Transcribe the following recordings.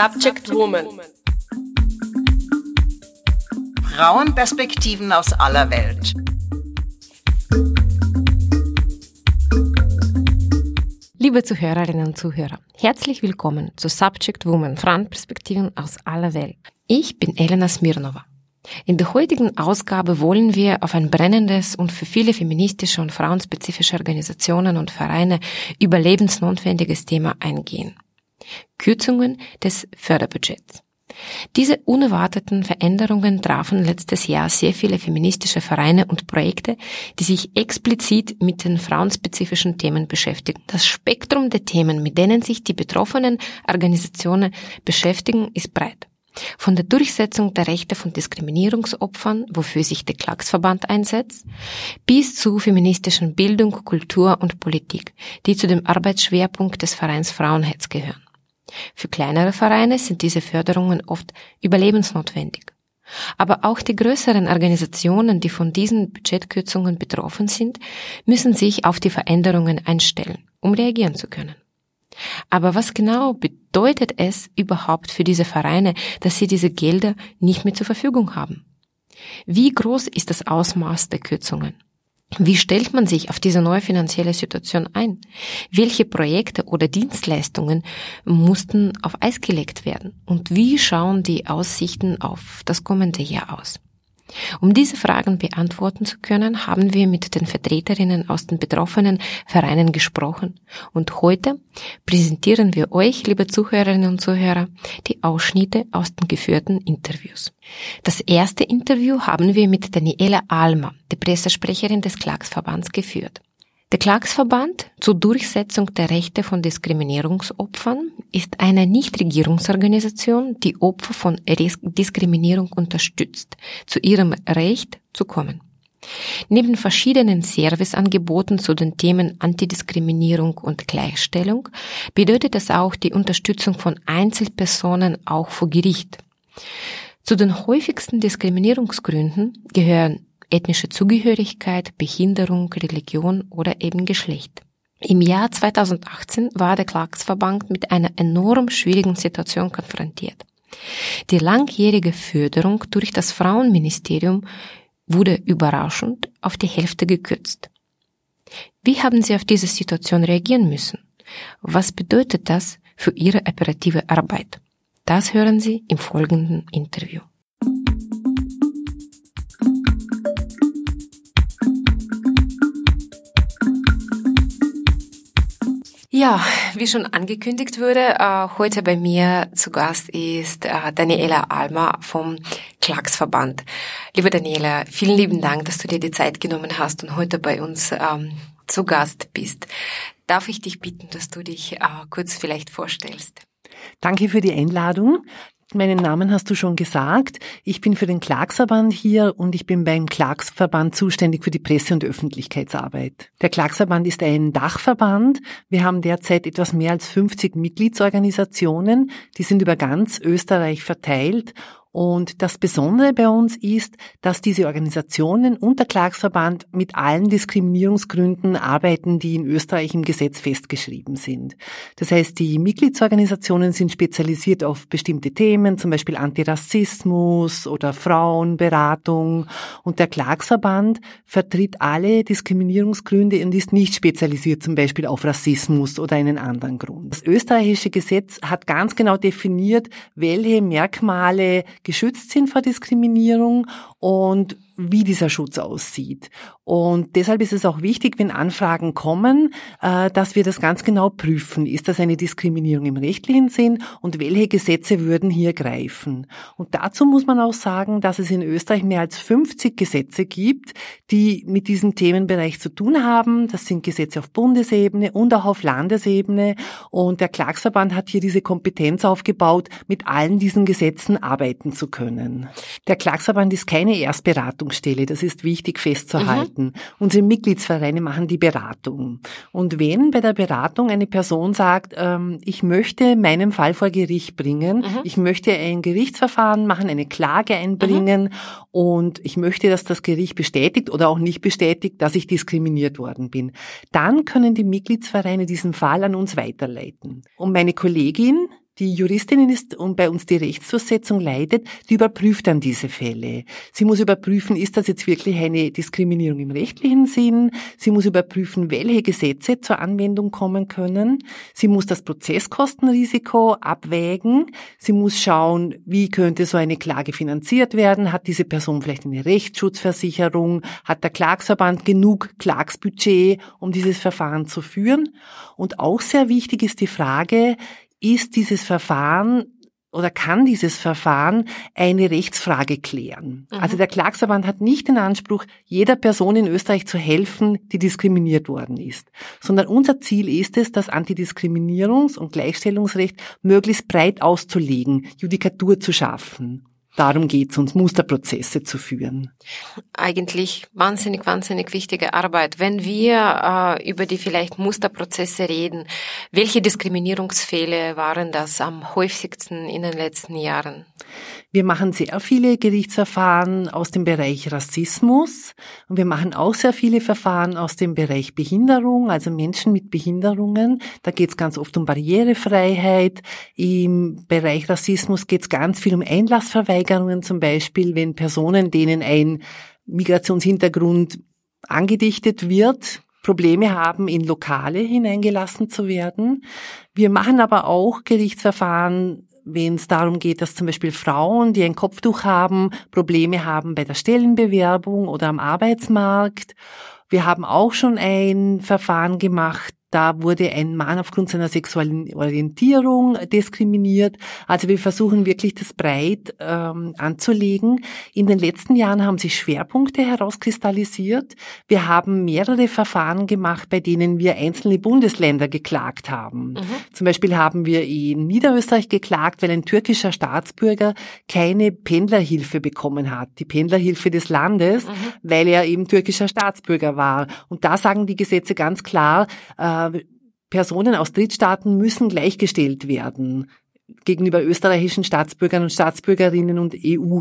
Subject Woman. Frauenperspektiven aus aller Welt. Liebe Zuhörerinnen und Zuhörer, herzlich willkommen zu Subject Woman, Frauenperspektiven aus aller Welt. Ich bin Elena Smirnova. In der heutigen Ausgabe wollen wir auf ein brennendes und für viele feministische und frauenspezifische Organisationen und Vereine überlebensnotwendiges Thema eingehen. Kürzungen des Förderbudgets. Diese unerwarteten Veränderungen trafen letztes Jahr sehr viele feministische Vereine und Projekte, die sich explizit mit den frauenspezifischen Themen beschäftigen. Das Spektrum der Themen, mit denen sich die betroffenen Organisationen beschäftigen, ist breit. Von der Durchsetzung der Rechte von Diskriminierungsopfern, wofür sich der Klagsverband einsetzt, bis zu feministischen Bildung, Kultur und Politik, die zu dem Arbeitsschwerpunkt des Vereins Frauenherz gehören. Für kleinere Vereine sind diese Förderungen oft überlebensnotwendig. Aber auch die größeren Organisationen, die von diesen Budgetkürzungen betroffen sind, müssen sich auf die Veränderungen einstellen, um reagieren zu können. Aber was genau bedeutet es überhaupt für diese Vereine, dass sie diese Gelder nicht mehr zur Verfügung haben? Wie groß ist das Ausmaß der Kürzungen? Wie stellt man sich auf diese neue finanzielle Situation ein? Welche Projekte oder Dienstleistungen mussten auf Eis gelegt werden? Und wie schauen die Aussichten auf das kommende Jahr aus? Um diese Fragen beantworten zu können, haben wir mit den Vertreterinnen aus den betroffenen Vereinen gesprochen. Und heute präsentieren wir euch, liebe Zuhörerinnen und Zuhörer, die Ausschnitte aus den geführten Interviews. Das erste Interview haben wir mit Daniela Alma, der Pressesprecherin des Klagsverbands, geführt. Der Klagsverband zur Durchsetzung der Rechte von Diskriminierungsopfern ist eine Nichtregierungsorganisation, die Opfer von Diskriminierung unterstützt, zu ihrem Recht zu kommen. Neben verschiedenen Serviceangeboten zu den Themen Antidiskriminierung und Gleichstellung bedeutet das auch die Unterstützung von Einzelpersonen auch vor Gericht. Zu den häufigsten Diskriminierungsgründen gehören ethnische Zugehörigkeit, Behinderung, Religion oder eben Geschlecht. Im Jahr 2018 war der Klagsverband mit einer enorm schwierigen Situation konfrontiert. Die langjährige Förderung durch das Frauenministerium wurde überraschend auf die Hälfte gekürzt. Wie haben Sie auf diese Situation reagieren müssen? Was bedeutet das für Ihre operative Arbeit? Das hören Sie im folgenden Interview. Ja, wie schon angekündigt wurde, äh, heute bei mir zu Gast ist äh, Daniela Alma vom Klagsverband. Liebe Daniela, vielen lieben Dank, dass du dir die Zeit genommen hast und heute bei uns ähm, zu Gast bist. Darf ich dich bitten, dass du dich äh, kurz vielleicht vorstellst? Danke für die Einladung. Meinen Namen hast du schon gesagt. Ich bin für den Klagsverband hier und ich bin beim Klagsverband zuständig für die Presse- und Öffentlichkeitsarbeit. Der Klagsverband ist ein Dachverband. Wir haben derzeit etwas mehr als 50 Mitgliedsorganisationen. Die sind über ganz Österreich verteilt und das Besondere bei uns ist, dass diese Organisationen und der Klagsverband mit allen Diskriminierungsgründen arbeiten, die in Österreich im Gesetz festgeschrieben sind. Das heißt, die Mitgliedsorganisationen sind spezialisiert auf bestimmte Themen, zum Beispiel Antirassismus oder Frauenberatung. Und der Klagsverband vertritt alle Diskriminierungsgründe und ist nicht spezialisiert zum Beispiel auf Rassismus oder einen anderen Grund. Das österreichische Gesetz hat ganz genau definiert, welche Merkmale geschützt sind vor Diskriminierung und wie dieser Schutz aussieht. Und deshalb ist es auch wichtig, wenn Anfragen kommen, äh, dass wir das ganz genau prüfen. Ist das eine Diskriminierung im rechtlichen Sinn und welche Gesetze würden hier greifen? Und dazu muss man auch sagen, dass es in Österreich mehr als 50 Gesetze gibt, die mit diesem Themenbereich zu tun haben. Das sind Gesetze auf Bundesebene und auch auf Landesebene. Und der Klagsverband hat hier diese Kompetenz aufgebaut, mit allen diesen Gesetzen arbeiten zu können. Der Klagsverband ist keine Erstberatung Beratungsstelle. Das ist wichtig festzuhalten. Mhm. Unsere Mitgliedsvereine machen die Beratung. Und wenn bei der Beratung eine Person sagt, ähm, ich möchte meinen Fall vor Gericht bringen, mhm. ich möchte ein Gerichtsverfahren machen, eine Klage einbringen mhm. und ich möchte, dass das Gericht bestätigt oder auch nicht bestätigt, dass ich diskriminiert worden bin, dann können die Mitgliedsvereine diesen Fall an uns weiterleiten. Und meine Kollegin, Die Juristin ist und bei uns die Rechtsdurchsetzung leitet, die überprüft dann diese Fälle. Sie muss überprüfen, ist das jetzt wirklich eine Diskriminierung im rechtlichen Sinn? Sie muss überprüfen, welche Gesetze zur Anwendung kommen können. Sie muss das Prozesskostenrisiko abwägen. Sie muss schauen, wie könnte so eine Klage finanziert werden? Hat diese Person vielleicht eine Rechtsschutzversicherung? Hat der Klagsverband genug Klagsbudget, um dieses Verfahren zu führen? Und auch sehr wichtig ist die Frage, ist dieses Verfahren oder kann dieses Verfahren eine Rechtsfrage klären. Mhm. Also der Klagsverband hat nicht den Anspruch, jeder Person in Österreich zu helfen, die diskriminiert worden ist, sondern unser Ziel ist es, das Antidiskriminierungs- und Gleichstellungsrecht möglichst breit auszulegen, Judikatur zu schaffen. Darum geht es uns, Musterprozesse zu führen. Eigentlich wahnsinnig, wahnsinnig wichtige Arbeit. Wenn wir äh, über die vielleicht Musterprozesse reden, welche Diskriminierungsfälle waren das am häufigsten in den letzten Jahren? Wir machen sehr viele Gerichtsverfahren aus dem Bereich Rassismus und wir machen auch sehr viele Verfahren aus dem Bereich Behinderung, also Menschen mit Behinderungen. Da geht es ganz oft um Barrierefreiheit. Im Bereich Rassismus geht es ganz viel um Einlassverweigerungen, zum Beispiel, wenn Personen, denen ein Migrationshintergrund angedichtet wird, Probleme haben, in Lokale hineingelassen zu werden. Wir machen aber auch Gerichtsverfahren wenn es darum geht, dass zum Beispiel Frauen, die ein Kopftuch haben, Probleme haben bei der Stellenbewerbung oder am Arbeitsmarkt. Wir haben auch schon ein Verfahren gemacht, da wurde ein Mann aufgrund seiner sexuellen Orientierung diskriminiert. Also wir versuchen wirklich das breit ähm, anzulegen. In den letzten Jahren haben sich Schwerpunkte herauskristallisiert. Wir haben mehrere Verfahren gemacht, bei denen wir einzelne Bundesländer geklagt haben. Mhm. Zum Beispiel haben wir in Niederösterreich geklagt, weil ein türkischer Staatsbürger keine Pendlerhilfe bekommen hat, die Pendlerhilfe des Landes, mhm. weil er eben türkischer Staatsbürger war. Und da sagen die Gesetze ganz klar, äh, äh, Personen aus Drittstaaten müssen gleichgestellt werden gegenüber österreichischen Staatsbürgern und Staatsbürgerinnen und EU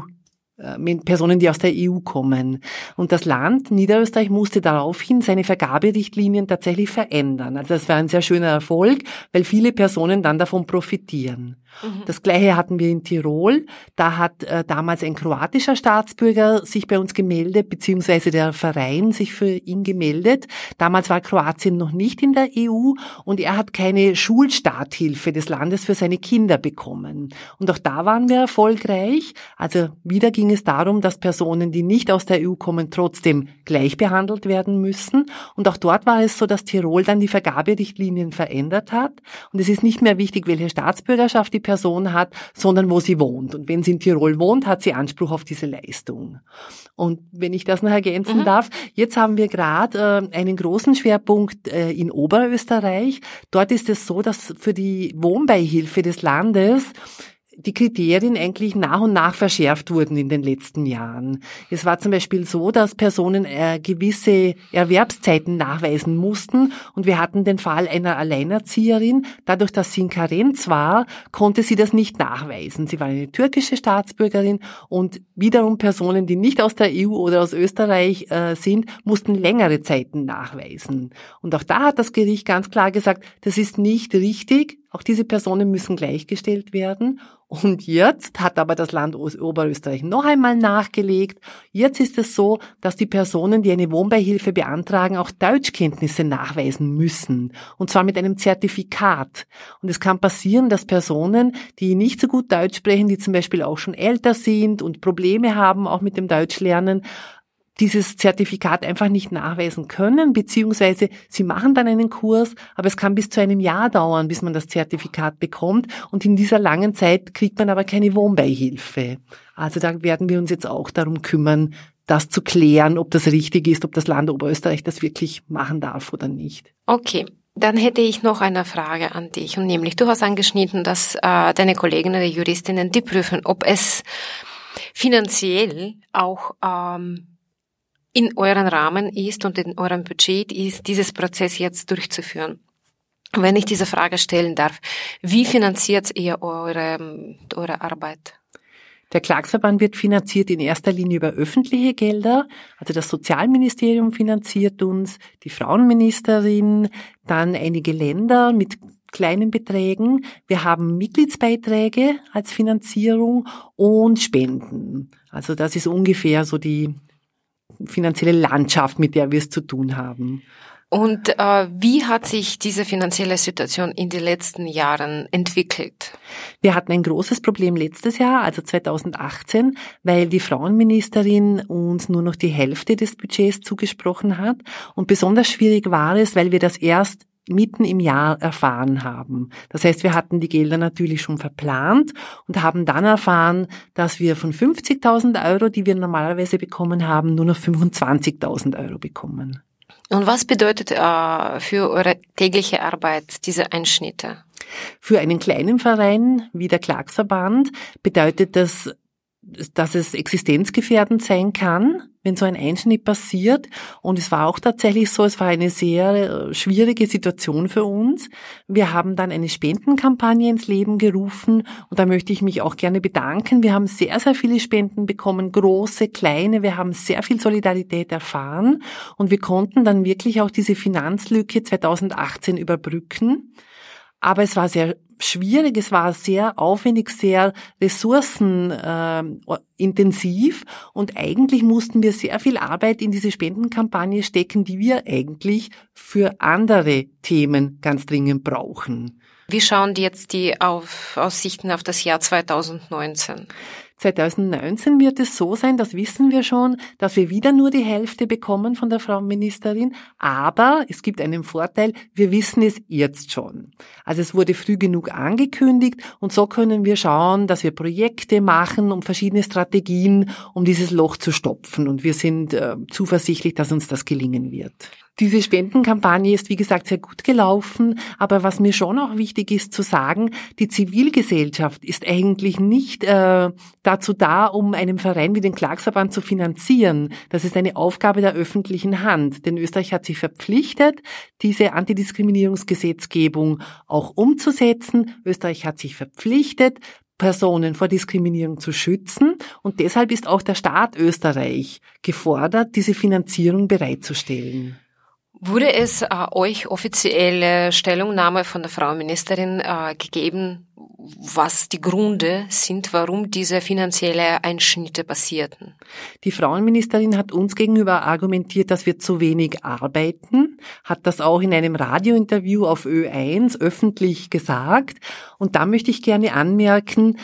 Personen, die aus der EU kommen. Und das Land Niederösterreich musste daraufhin seine Vergaberichtlinien tatsächlich verändern. Also das war ein sehr schöner Erfolg, weil viele Personen dann davon profitieren. Mhm. Das gleiche hatten wir in Tirol. Da hat äh, damals ein kroatischer Staatsbürger sich bei uns gemeldet, beziehungsweise der Verein sich für ihn gemeldet. Damals war Kroatien noch nicht in der EU und er hat keine Schulstarthilfe des Landes für seine Kinder bekommen. Und auch da waren wir erfolgreich. Also wieder ging es darum, dass Personen, die nicht aus der EU kommen, trotzdem gleich behandelt werden müssen. Und auch dort war es so, dass Tirol dann die Vergaberichtlinien verändert hat. Und es ist nicht mehr wichtig, welche Staatsbürgerschaft die Person hat, sondern wo sie wohnt. Und wenn sie in Tirol wohnt, hat sie Anspruch auf diese Leistung. Und wenn ich das noch ergänzen mhm. darf, jetzt haben wir gerade äh, einen großen Schwerpunkt äh, in Oberösterreich. Dort ist es so, dass für die Wohnbeihilfe des Landes die Kriterien eigentlich nach und nach verschärft wurden in den letzten Jahren. Es war zum Beispiel so, dass Personen äh, gewisse Erwerbszeiten nachweisen mussten und wir hatten den Fall einer Alleinerzieherin. Dadurch, dass sie in Karenz war, konnte sie das nicht nachweisen. Sie war eine türkische Staatsbürgerin und wiederum Personen, die nicht aus der EU oder aus Österreich äh, sind, mussten längere Zeiten nachweisen. Und auch da hat das Gericht ganz klar gesagt, das ist nicht richtig. Auch diese Personen müssen gleichgestellt werden. Und jetzt hat aber das Land Oberösterreich noch einmal nachgelegt. Jetzt ist es so, dass die Personen, die eine Wohnbeihilfe beantragen, auch Deutschkenntnisse nachweisen müssen. Und zwar mit einem Zertifikat. Und es kann passieren, dass Personen, die nicht so gut Deutsch sprechen, die zum Beispiel auch schon älter sind und Probleme haben, auch mit dem Deutschlernen, dieses Zertifikat einfach nicht nachweisen können, beziehungsweise sie machen dann einen Kurs, aber es kann bis zu einem Jahr dauern, bis man das Zertifikat bekommt und in dieser langen Zeit kriegt man aber keine Wohnbeihilfe. Also da werden wir uns jetzt auch darum kümmern, das zu klären, ob das richtig ist, ob das Land Oberösterreich das wirklich machen darf oder nicht. Okay. Dann hätte ich noch eine Frage an dich und nämlich du hast angeschnitten, dass äh, deine Kolleginnen, die Juristinnen, die prüfen, ob es finanziell auch ähm, in euren Rahmen ist und in eurem Budget ist, dieses Prozess jetzt durchzuführen. Wenn ich diese Frage stellen darf, wie finanziert ihr eure, eure Arbeit? Der Klagsverband wird finanziert in erster Linie über öffentliche Gelder. Also das Sozialministerium finanziert uns, die Frauenministerin, dann einige Länder mit kleinen Beträgen. Wir haben Mitgliedsbeiträge als Finanzierung und Spenden. Also das ist ungefähr so die finanzielle Landschaft, mit der wir es zu tun haben. Und äh, wie hat sich diese finanzielle Situation in den letzten Jahren entwickelt? Wir hatten ein großes Problem letztes Jahr, also 2018, weil die Frauenministerin uns nur noch die Hälfte des Budgets zugesprochen hat. Und besonders schwierig war es, weil wir das erst mitten im Jahr erfahren haben. Das heißt, wir hatten die Gelder natürlich schon verplant und haben dann erfahren, dass wir von 50.000 Euro, die wir normalerweise bekommen haben, nur noch 25.000 Euro bekommen. Und was bedeutet äh, für eure tägliche Arbeit diese Einschnitte? Für einen kleinen Verein wie der Klagsverband bedeutet das dass es existenzgefährdend sein kann, wenn so ein Einschnitt passiert. Und es war auch tatsächlich so, es war eine sehr äh, schwierige Situation für uns. Wir haben dann eine Spendenkampagne ins Leben gerufen und da möchte ich mich auch gerne bedanken. Wir haben sehr, sehr viele Spenden bekommen, große, kleine. Wir haben sehr viel Solidarität erfahren und wir konnten dann wirklich auch diese Finanzlücke 2018 überbrücken. Aber es war sehr schwierig, es war sehr aufwendig, sehr ressourcenintensiv äh, und eigentlich mussten wir sehr viel Arbeit in diese Spendenkampagne stecken, die wir eigentlich für andere Themen ganz dringend brauchen. Wie schauen die jetzt die auf Aussichten auf das Jahr 2019? 2019 wird es so sein, das wissen wir schon, dass wir wieder nur die Hälfte bekommen von der Frau Ministerin. Aber es gibt einen Vorteil, wir wissen es jetzt schon. Also es wurde früh genug angekündigt und so können wir schauen, dass wir Projekte machen um verschiedene Strategien, um dieses Loch zu stopfen. Und wir sind äh, zuversichtlich, dass uns das gelingen wird. Diese Spendenkampagne ist, wie gesagt, sehr gut gelaufen. Aber was mir schon auch wichtig ist zu sagen, die Zivilgesellschaft ist eigentlich nicht äh, dazu da, um einen Verein wie den Klagsverband zu finanzieren. Das ist eine Aufgabe der öffentlichen Hand. Denn Österreich hat sich verpflichtet, diese Antidiskriminierungsgesetzgebung auch umzusetzen. Österreich hat sich verpflichtet, Personen vor Diskriminierung zu schützen. Und deshalb ist auch der Staat Österreich gefordert, diese Finanzierung bereitzustellen. Wurde es äh, euch offizielle Stellungnahme von der Frau Ministerin äh, gegeben, was die Gründe sind, warum diese finanzielle Einschnitte passierten? Die Frauenministerin hat uns gegenüber argumentiert, dass wir zu wenig arbeiten, hat das auch in einem Radiointerview auf Ö1 öffentlich gesagt. Und da möchte ich gerne anmerken,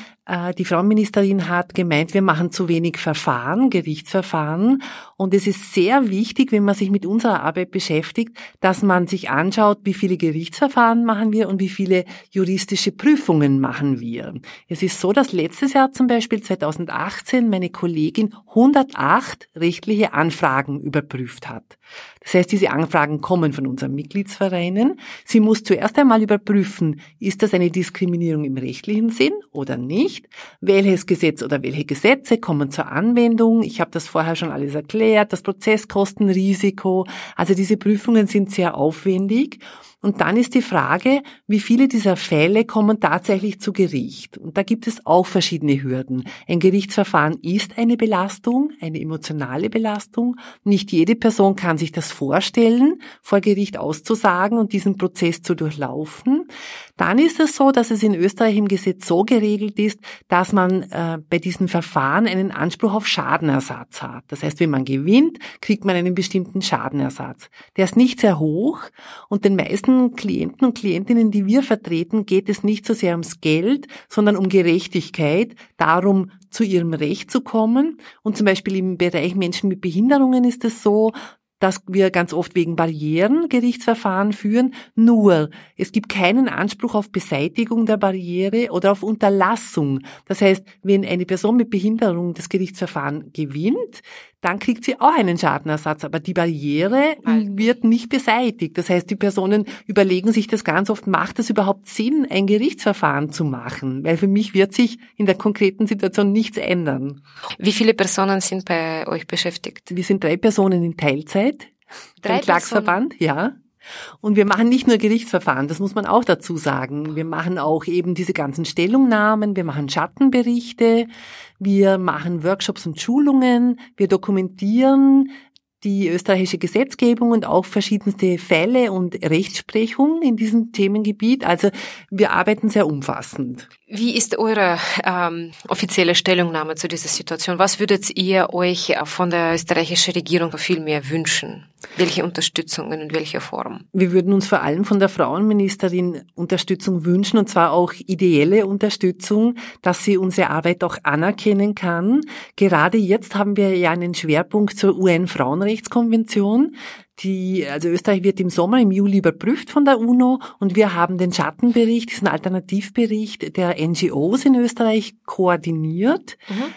die Frauenministerin hat gemeint, wir machen zu wenig Verfahren, Gerichtsverfahren. Und es ist sehr wichtig, wenn man sich mit unserer Arbeit beschäftigt, dass man sich anschaut, wie viele Gerichtsverfahren machen wir und wie viele juristische Prüfungen machen wir. Es ist so, dass letztes Jahr zum Beispiel 2018 meine Kollegin 108 rechtliche Anfragen überprüft hat. Das heißt, diese Anfragen kommen von unseren Mitgliedsvereinen. Sie muss zuerst einmal überprüfen, ist das eine Diskriminierung im rechtlichen Sinn oder nicht? Welches Gesetz oder welche Gesetze kommen zur Anwendung? Ich habe das vorher schon alles erklärt, das Prozesskostenrisiko. Also diese Prüfungen sind sehr aufwendig. Und dann ist die Frage, wie viele dieser Fälle kommen tatsächlich zu Gericht. Und da gibt es auch verschiedene Hürden. Ein Gerichtsverfahren ist eine Belastung, eine emotionale Belastung. Nicht jede Person kann sich das vorstellen, vor Gericht auszusagen und diesen Prozess zu durchlaufen. Dann ist es so, dass es in Österreich im Gesetz so geregelt ist, dass man äh, bei diesen Verfahren einen Anspruch auf Schadenersatz hat. Das heißt, wenn man gewinnt, kriegt man einen bestimmten Schadenersatz. Der ist nicht sehr hoch und den meisten meisten Klienten und Klientinnen, die wir vertreten, geht es nicht so sehr ums Geld, sondern um Gerechtigkeit, darum, zu ihrem Recht zu kommen. Und zum Beispiel im Bereich Menschen mit Behinderungen ist es so, dass wir ganz oft wegen Barrieren Gerichtsverfahren führen. Nur, es gibt keinen Anspruch auf Beseitigung der Barriere oder auf Unterlassung. Das heißt, wenn eine Person mit Behinderung das Gerichtsverfahren gewinnt, dann kriegt sie auch einen Schadenersatz. Aber die Barriere wird nicht beseitigt. Das heißt, die Personen überlegen sich das ganz oft, macht es überhaupt Sinn, ein Gerichtsverfahren zu machen? Weil für mich wird sich in der konkreten Situation nichts ändern. Wie viele Personen sind bei euch beschäftigt? Wir sind drei Personen in Teilzeit. Drei Klagsverband, ja. Und wir machen nicht nur Gerichtsverfahren, das muss man auch dazu sagen. Wir machen auch eben diese ganzen Stellungnahmen, wir machen Schattenberichte, wir machen Workshops und Schulungen, wir dokumentieren die österreichische Gesetzgebung und auch verschiedenste Fälle und Rechtsprechung in diesem Themengebiet. Also wir arbeiten sehr umfassend. Wie ist eure ähm, offizielle Stellungnahme zu dieser Situation? Was würdet ihr euch von der österreichischen Regierung viel mehr wünschen? Welche Unterstützung und in welcher Form? Wir würden uns vor allem von der Frauenministerin Unterstützung wünschen, und zwar auch ideelle Unterstützung, dass sie unsere Arbeit auch anerkennen kann. Gerade jetzt haben wir ja einen Schwerpunkt zur UN-Frauenrechtskonvention. Die, also Österreich wird im Sommer, im Juli überprüft von der UNO und wir haben den Schattenbericht, diesen Alternativbericht der NGOs in Österreich koordiniert. Mhm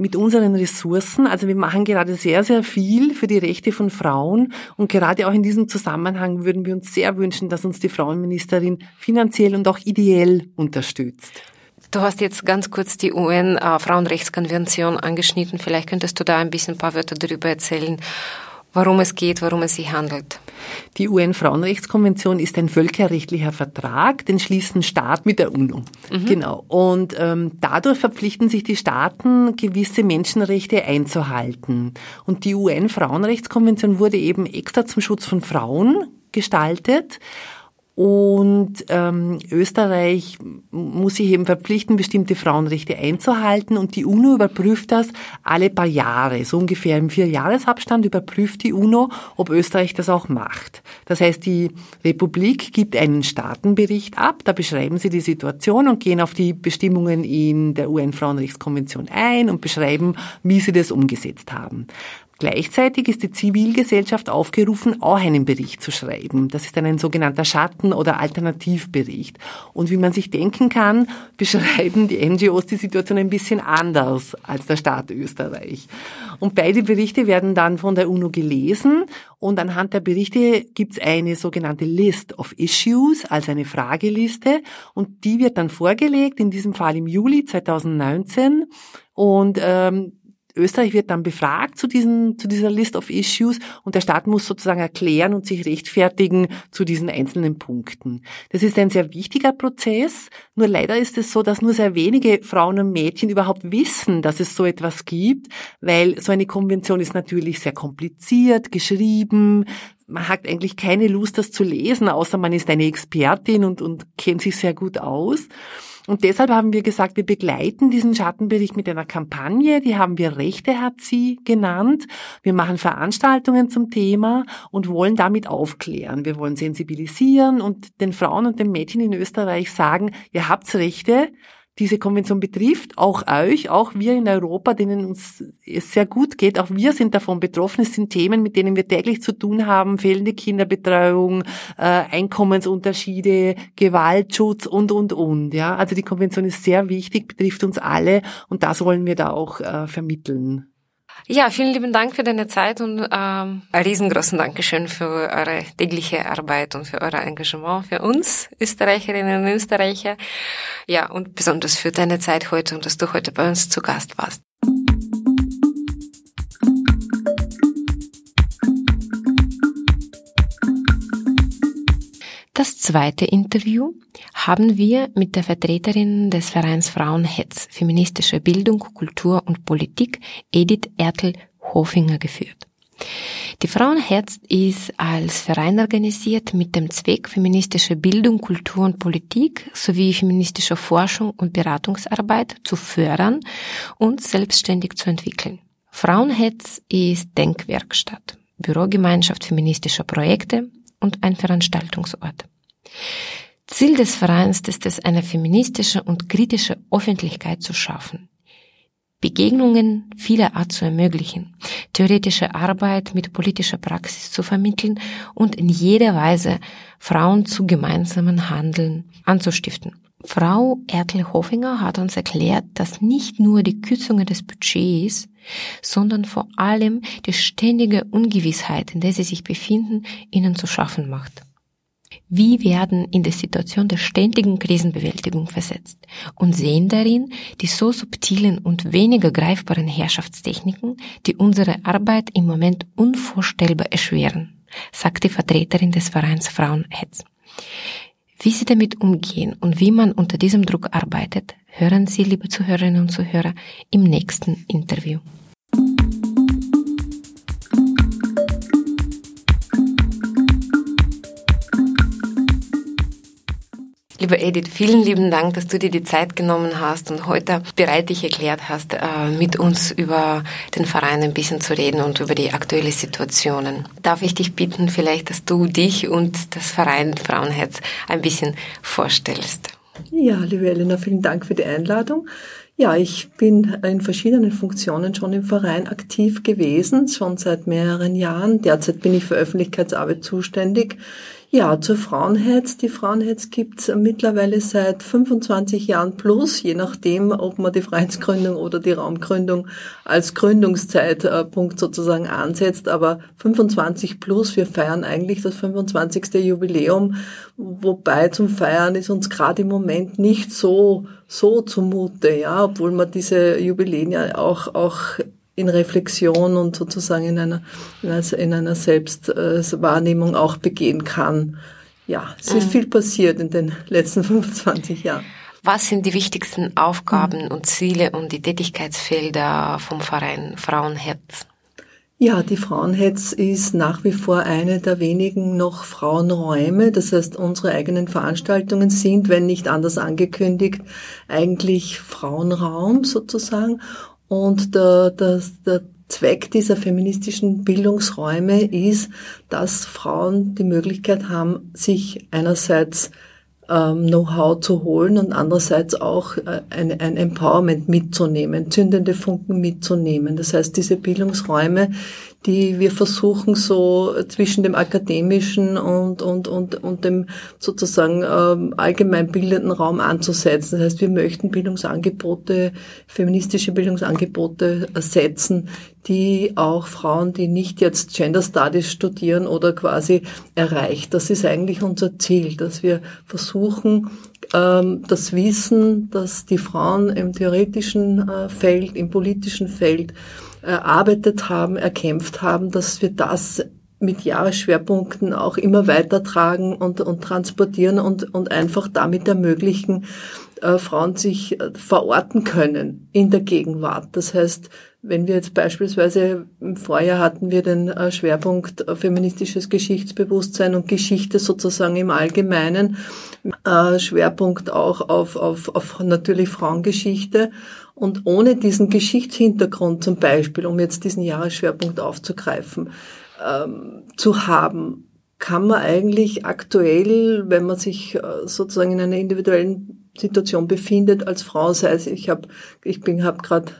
mit unseren Ressourcen. Also wir machen gerade sehr, sehr viel für die Rechte von Frauen. Und gerade auch in diesem Zusammenhang würden wir uns sehr wünschen, dass uns die Frauenministerin finanziell und auch ideell unterstützt. Du hast jetzt ganz kurz die UN-Frauenrechtskonvention äh, angeschnitten. Vielleicht könntest du da ein bisschen ein paar Wörter darüber erzählen worum es geht, worum es sich handelt. Die UN-Frauenrechtskonvention ist ein völkerrechtlicher Vertrag, den schließen Staaten mit der UNO. Mhm. Genau. Und ähm, dadurch verpflichten sich die Staaten, gewisse Menschenrechte einzuhalten. Und die UN-Frauenrechtskonvention wurde eben extra zum Schutz von Frauen gestaltet. Und ähm, Österreich muss sich eben verpflichten, bestimmte Frauenrechte einzuhalten. Und die UNO überprüft das alle paar Jahre. So ungefähr im Vierjahresabstand überprüft die UNO, ob Österreich das auch macht. Das heißt, die Republik gibt einen Staatenbericht ab. Da beschreiben sie die Situation und gehen auf die Bestimmungen in der UN-Frauenrechtskonvention ein und beschreiben, wie sie das umgesetzt haben. Gleichzeitig ist die Zivilgesellschaft aufgerufen, auch einen Bericht zu schreiben. Das ist dann ein sogenannter Schatten- oder Alternativbericht. Und wie man sich denken kann, beschreiben die NGOs die Situation ein bisschen anders als der Staat Österreich. Und beide Berichte werden dann von der UNO gelesen und anhand der Berichte gibt es eine sogenannte List of Issues, also eine Frageliste und die wird dann vorgelegt, in diesem Fall im Juli 2019 und ähm, Österreich wird dann befragt zu, diesen, zu dieser List of Issues und der Staat muss sozusagen erklären und sich rechtfertigen zu diesen einzelnen Punkten. Das ist ein sehr wichtiger Prozess, nur leider ist es so, dass nur sehr wenige Frauen und Mädchen überhaupt wissen, dass es so etwas gibt, weil so eine Konvention ist natürlich sehr kompliziert, geschrieben, man hat eigentlich keine Lust, das zu lesen, außer man ist eine Expertin und, und kennt sich sehr gut aus. Und deshalb haben wir gesagt, wir begleiten diesen Schattenbericht mit einer Kampagne, die haben wir Rechte hat sie genannt. Wir machen Veranstaltungen zum Thema und wollen damit aufklären. Wir wollen sensibilisieren und den Frauen und den Mädchen in Österreich sagen, ihr habt Rechte, diese Konvention betrifft, auch euch, auch wir in Europa, denen uns es sehr gut geht, auch wir sind davon betroffen. Es sind Themen, mit denen wir täglich zu tun haben, fehlende Kinderbetreuung, äh, Einkommensunterschiede, Gewaltschutz und, und, und. Ja, also die Konvention ist sehr wichtig, betrifft uns alle und das wollen wir da auch äh, vermitteln. Ja, vielen lieben Dank für deine Zeit und ähm, ein riesengroßen Dankeschön für eure tägliche Arbeit und für euer Engagement für uns Österreicherinnen und Österreicher. Ja, und besonders für deine Zeit heute und dass du heute bei uns zu Gast warst. Das zweite Interview haben wir mit der Vertreterin des Vereins Frauenhetz, feministische Bildung, Kultur und Politik, Edith Ertel-Hofinger geführt. Die Frauenherz ist als Verein organisiert mit dem Zweck, feministische Bildung, Kultur und Politik sowie feministische Forschung und Beratungsarbeit zu fördern und selbstständig zu entwickeln. Frauenhetz ist Denkwerkstatt, Bürogemeinschaft feministischer Projekte und ein Veranstaltungsort. Ziel des Vereins ist es, eine feministische und kritische Öffentlichkeit zu schaffen, Begegnungen vieler Art zu ermöglichen, theoretische Arbeit mit politischer Praxis zu vermitteln und in jeder Weise Frauen zu gemeinsamen Handeln anzustiften. Frau Ertel-Hofinger hat uns erklärt, dass nicht nur die Kürzungen des Budgets, sondern vor allem die ständige Ungewissheit, in der sie sich befinden, ihnen zu schaffen macht. Wie werden in der Situation der ständigen Krisenbewältigung versetzt und sehen darin die so subtilen und weniger greifbaren Herrschaftstechniken, die unsere Arbeit im Moment unvorstellbar erschweren, sagt die Vertreterin des Vereins Frauenhetz. Wie sie damit umgehen und wie man unter diesem Druck arbeitet, hören Sie, liebe Zuhörerinnen und Zuhörer, im nächsten Interview. Liebe Edith, vielen lieben Dank, dass du dir die Zeit genommen hast und heute bereit dich erklärt hast, äh, mit uns über den Verein ein bisschen zu reden und über die aktuelle Situationen. Darf ich dich bitten, vielleicht, dass du dich und das Verein Frauenherz ein bisschen vorstellst? Ja, liebe Elena, vielen Dank für die Einladung. Ja, ich bin in verschiedenen Funktionen schon im Verein aktiv gewesen, schon seit mehreren Jahren. Derzeit bin ich für Öffentlichkeitsarbeit zuständig. Ja, zur Frauenhetz. Die Frauenhetz gibt's mittlerweile seit 25 Jahren plus, je nachdem, ob man die Vereinsgründung oder die Raumgründung als Gründungszeitpunkt sozusagen ansetzt. Aber 25 plus, wir feiern eigentlich das 25. Jubiläum, wobei zum Feiern ist uns gerade im Moment nicht so so zumute, ja, obwohl man diese Jubiläen ja auch auch in Reflexion und sozusagen in einer, in einer Selbstwahrnehmung auch begehen kann. Ja, es ist mhm. viel passiert in den letzten 25 Jahren. Was sind die wichtigsten Aufgaben mhm. und Ziele und die Tätigkeitsfelder vom Verein Frauenherz? Ja, die Frauenhetz ist nach wie vor eine der wenigen noch Frauenräume. Das heißt, unsere eigenen Veranstaltungen sind, wenn nicht anders angekündigt, eigentlich Frauenraum sozusagen. Und der, der, der Zweck dieser feministischen Bildungsräume ist, dass Frauen die Möglichkeit haben, sich einerseits ähm, Know-how zu holen und andererseits auch äh, ein, ein Empowerment mitzunehmen, zündende Funken mitzunehmen. Das heißt, diese Bildungsräume die wir versuchen so zwischen dem akademischen und, und, und, und dem sozusagen ähm, allgemein bildenden Raum anzusetzen. Das heißt, wir möchten Bildungsangebote, feministische Bildungsangebote setzen, die auch Frauen, die nicht jetzt Gender Studies studieren oder quasi erreicht. Das ist eigentlich unser Ziel, dass wir versuchen, ähm, das Wissen, dass die Frauen im theoretischen äh, Feld, im politischen Feld erarbeitet haben, erkämpft haben, dass wir das mit Jahresschwerpunkten auch immer weitertragen und, und transportieren und, und einfach damit ermöglichen, äh, Frauen sich äh, verorten können in der Gegenwart. Das heißt, wenn wir jetzt beispielsweise im Vorjahr hatten wir den äh, Schwerpunkt äh, feministisches Geschichtsbewusstsein und Geschichte sozusagen im Allgemeinen, äh, Schwerpunkt auch auf, auf, auf natürlich Frauengeschichte und ohne diesen Geschichtshintergrund zum Beispiel, um jetzt diesen Jahresschwerpunkt aufzugreifen, ähm, zu haben, kann man eigentlich aktuell, wenn man sich äh, sozusagen in einer individuellen Situation befindet als Frau, sei es ich habe ich bin habe gerade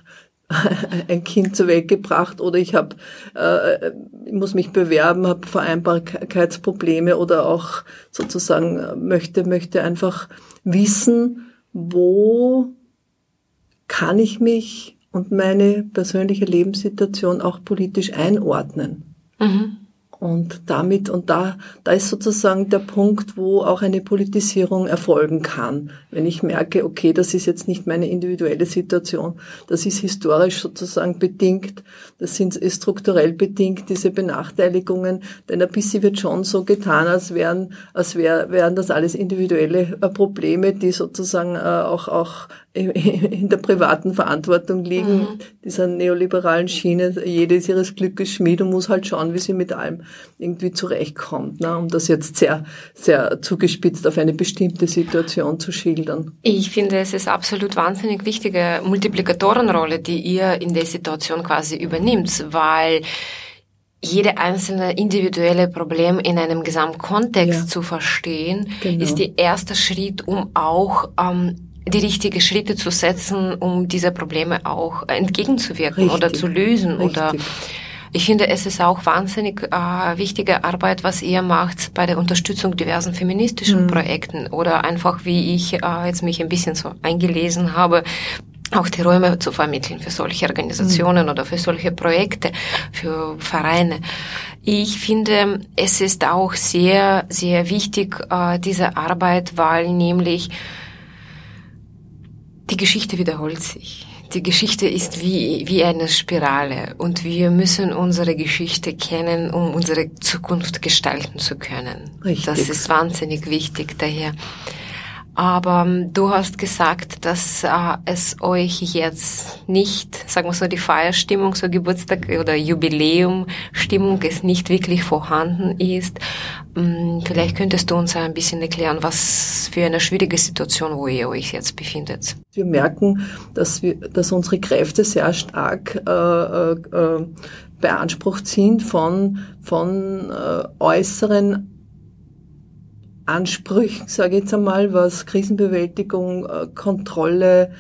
ein Kind zur Welt gebracht oder ich habe äh, muss mich bewerben, habe Vereinbarkeitsprobleme oder auch sozusagen äh, möchte möchte einfach wissen, wo kann ich mich und meine persönliche Lebenssituation auch politisch einordnen. Mhm. Und damit, und da, da ist sozusagen der Punkt, wo auch eine Politisierung erfolgen kann. Wenn ich merke, okay, das ist jetzt nicht meine individuelle Situation, das ist historisch sozusagen bedingt, das sind strukturell bedingt, diese Benachteiligungen, denn ein bisschen wird schon so getan, als wären, als wär, wären das alles individuelle äh, Probleme, die sozusagen äh, auch, auch in der privaten Verantwortung liegen, mhm. dieser neoliberalen Schiene. Jede ist ihres Glückes Schmied und muss halt schauen, wie sie mit allem irgendwie zurechtkommt, ne? um das jetzt sehr, sehr zugespitzt auf eine bestimmte Situation zu schildern. Ich finde, es ist absolut wahnsinnig wichtige Multiplikatorenrolle, die ihr in der Situation quasi übernimmt, weil jede einzelne individuelle Problem in einem Gesamtkontext ja. zu verstehen, genau. ist der erste Schritt, um auch ähm, die richtigen Schritte zu setzen, um diese Probleme auch entgegenzuwirken Richtig. oder zu lösen Richtig. oder ich finde, es ist auch wahnsinnig äh, wichtige Arbeit, was ihr macht bei der Unterstützung diversen feministischen mhm. Projekten oder einfach, wie ich äh, jetzt mich ein bisschen so eingelesen habe, auch die Räume zu vermitteln für solche Organisationen mhm. oder für solche Projekte, für Vereine. Ich finde, es ist auch sehr, sehr wichtig, äh, diese Arbeit, weil nämlich die Geschichte wiederholt sich. Die Geschichte ist wie, wie eine Spirale und wir müssen unsere Geschichte kennen, um unsere Zukunft gestalten zu können. Richtig. Das ist wahnsinnig wichtig. Daher Aber ähm, du hast gesagt, dass äh, es euch jetzt nicht, sagen wir so, die Feierstimmung, so Geburtstag oder Jubiläumstimmung ist nicht wirklich vorhanden ist. Ähm, vielleicht könntest du uns ein bisschen erklären, was für eine schwierige Situation, wo ihr euch jetzt befindet. Wir merken, dass wir, dass unsere Kräfte sehr stark äh, äh, äh beansprucht sind von, von äh, äußeren Ansprüchen, sage ich jetzt einmal, was Krisenbewältigung, äh, Kontrolle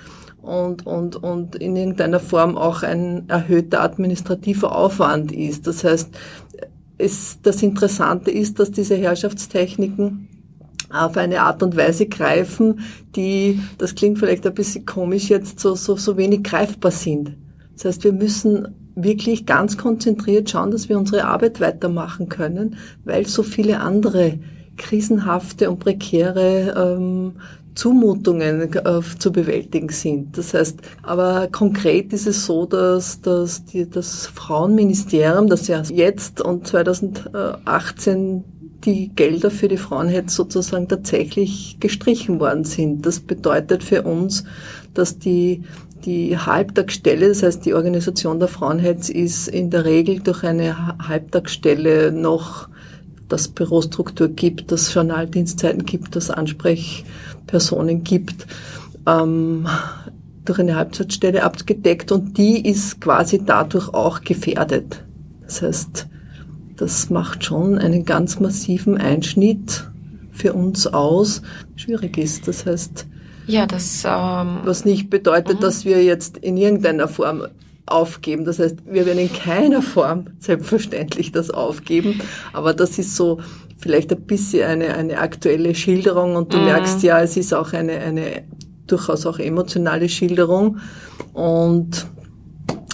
und, und, und in irgendeiner Form auch ein erhöhter administrativer Aufwand ist. Das heißt, es, das Interessante ist, dass diese Herrschaftstechniken auf eine Art und Weise greifen, die, das klingt vielleicht ein bisschen komisch jetzt, so, so, so wenig greifbar sind. Das heißt, wir müssen wirklich ganz konzentriert schauen, dass wir unsere Arbeit weitermachen können, weil so viele andere krisenhafte und prekäre ähm, Zumutungen äh, zu bewältigen sind. Das heißt, aber konkret ist es so, dass, dass die, das Frauenministerium, das ja jetzt und 2018 die Gelder für die Frauenhetz sozusagen tatsächlich gestrichen worden sind. Das bedeutet für uns, dass die die Halbtagsstelle, das heißt die Organisation der Frauenhetz ist in der Regel durch eine Halbtagsstelle noch das Bürostruktur gibt, dass Journaldienstzeiten gibt, dass Ansprechpersonen gibt, ähm, durch eine Halbzeitstelle abgedeckt und die ist quasi dadurch auch gefährdet. Das heißt, das macht schon einen ganz massiven Einschnitt für uns aus, schwierig ist. Das heißt, ja, das, ähm, was nicht bedeutet, mhm. dass wir jetzt in irgendeiner Form aufgeben. Das heißt, wir werden in keiner Form selbstverständlich das aufgeben, aber das ist so vielleicht ein bisschen eine, eine aktuelle Schilderung und du mhm. merkst ja, es ist auch eine, eine durchaus auch emotionale Schilderung und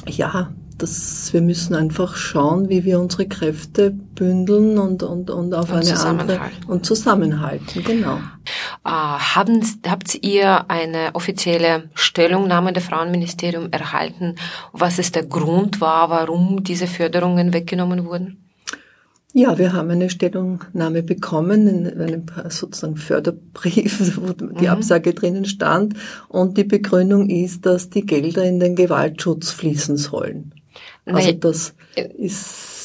ja, das, wir müssen einfach schauen, wie wir unsere Kräfte bündeln und, und, und auf und eine andere und zusammenhalten, genau. Äh, haben, habt ihr eine offizielle Stellungnahme der Frauenministerium erhalten, was es der Grund war, warum diese Förderungen weggenommen wurden? Ja, wir haben eine Stellungnahme bekommen, in einem sozusagen Förderbrief, wo die mhm. Absage drinnen stand. Und die Begründung ist, dass die Gelder in den Gewaltschutz fließen sollen. Also das ist,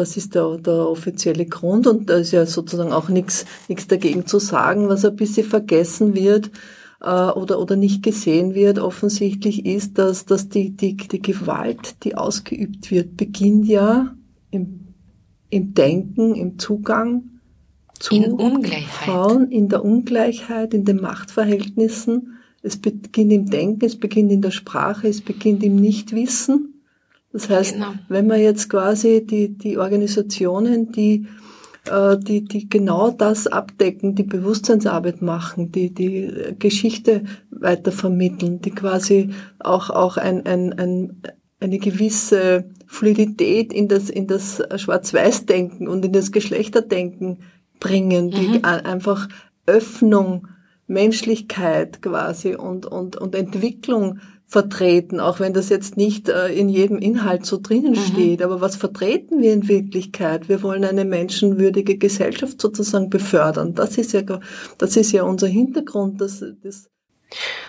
das ist der, der offizielle Grund und da ist ja sozusagen auch nichts, nichts dagegen zu sagen, was ein bisschen vergessen wird äh, oder, oder nicht gesehen wird. Offensichtlich ist, dass, dass die, die, die Gewalt, die ausgeübt wird, beginnt ja im, im Denken, im Zugang zu in. Frauen, in der Ungleichheit, in den Machtverhältnissen. Es beginnt im Denken, es beginnt in der Sprache, es beginnt im Nichtwissen. Das heißt, genau. wenn man jetzt quasi die, die Organisationen, die, äh, die, die genau das abdecken, die Bewusstseinsarbeit machen, die die Geschichte weiter vermitteln, die quasi auch, auch ein, ein, ein, eine gewisse Fluidität in das, in das Schwarz-Weiß-Denken und in das Geschlechterdenken bringen, die mhm. einfach Öffnung, Menschlichkeit quasi und, und, und Entwicklung vertreten, auch wenn das jetzt nicht äh, in jedem Inhalt so drinnen mhm. steht. Aber was vertreten wir in Wirklichkeit? Wir wollen eine menschenwürdige Gesellschaft sozusagen befördern. Das ist ja, das ist ja unser Hintergrund. Das, das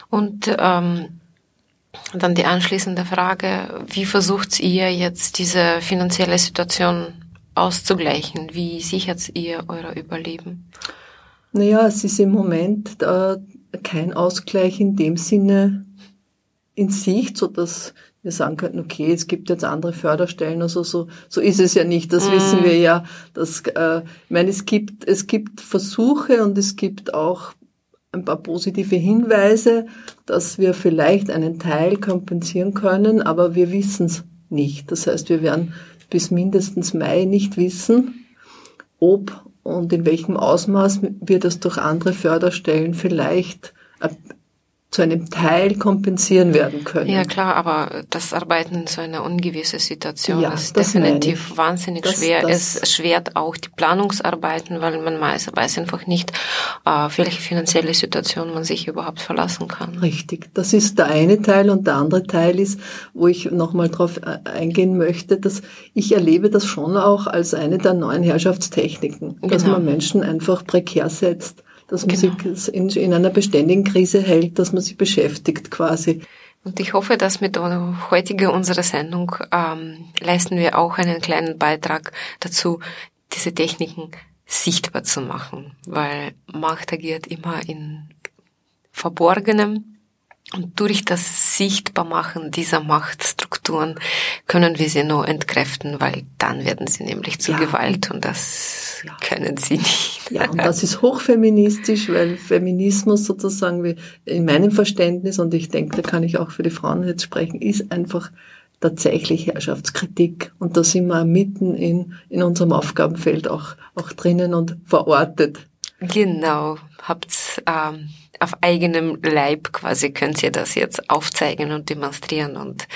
Und ähm, dann die anschließende Frage, wie versucht ihr jetzt diese finanzielle Situation auszugleichen? Wie sichert ihr euer Überleben? Naja, es ist im Moment äh, kein Ausgleich in dem Sinne, in Sicht, so dass wir sagen könnten, okay, es gibt jetzt andere Förderstellen, also so, so ist es ja nicht. Das mm. wissen wir ja. Dass, äh, ich meine, es gibt, es gibt Versuche und es gibt auch ein paar positive Hinweise, dass wir vielleicht einen Teil kompensieren können, aber wir wissen es nicht. Das heißt, wir werden bis mindestens Mai nicht wissen, ob und in welchem Ausmaß wir das durch andere Förderstellen vielleicht zu einem Teil kompensieren werden können. Ja klar, aber das Arbeiten in so einer ungewissen Situation ja, ist definitiv wahnsinnig das, schwer. Das es schwert auch die Planungsarbeiten, weil man weiß einfach nicht, auf welche finanzielle Situation man sich überhaupt verlassen kann. Richtig, das ist der eine Teil und der andere Teil ist, wo ich nochmal drauf äh, eingehen möchte, dass ich erlebe das schon auch als eine der neuen Herrschaftstechniken, dass genau. man Menschen einfach prekär setzt dass man genau. sich in, in einer beständigen Krise hält, dass man sich beschäftigt quasi. Und ich hoffe, dass mit der heutigen unserer Sendung ähm, leisten wir auch einen kleinen Beitrag dazu, diese Techniken sichtbar zu machen, weil Macht agiert immer in Verborgenem und durch das Sichtbarmachen dieser Machtstrukturen können wir sie nur entkräften, weil dann werden sie nämlich zu ja. Gewalt und das ja. können sie nicht. Ja, und das ist hochfeministisch, weil Feminismus sozusagen wie in meinem Verständnis, und ich denke, da kann ich auch für die Frauen jetzt sprechen, ist einfach tatsächlich Herrschaftskritik. Und da sind wir mitten in, in unserem Aufgabenfeld auch, auch drinnen und verortet. Genau, habt ähm, auf eigenem Leib quasi könnt ihr das jetzt aufzeigen und demonstrieren und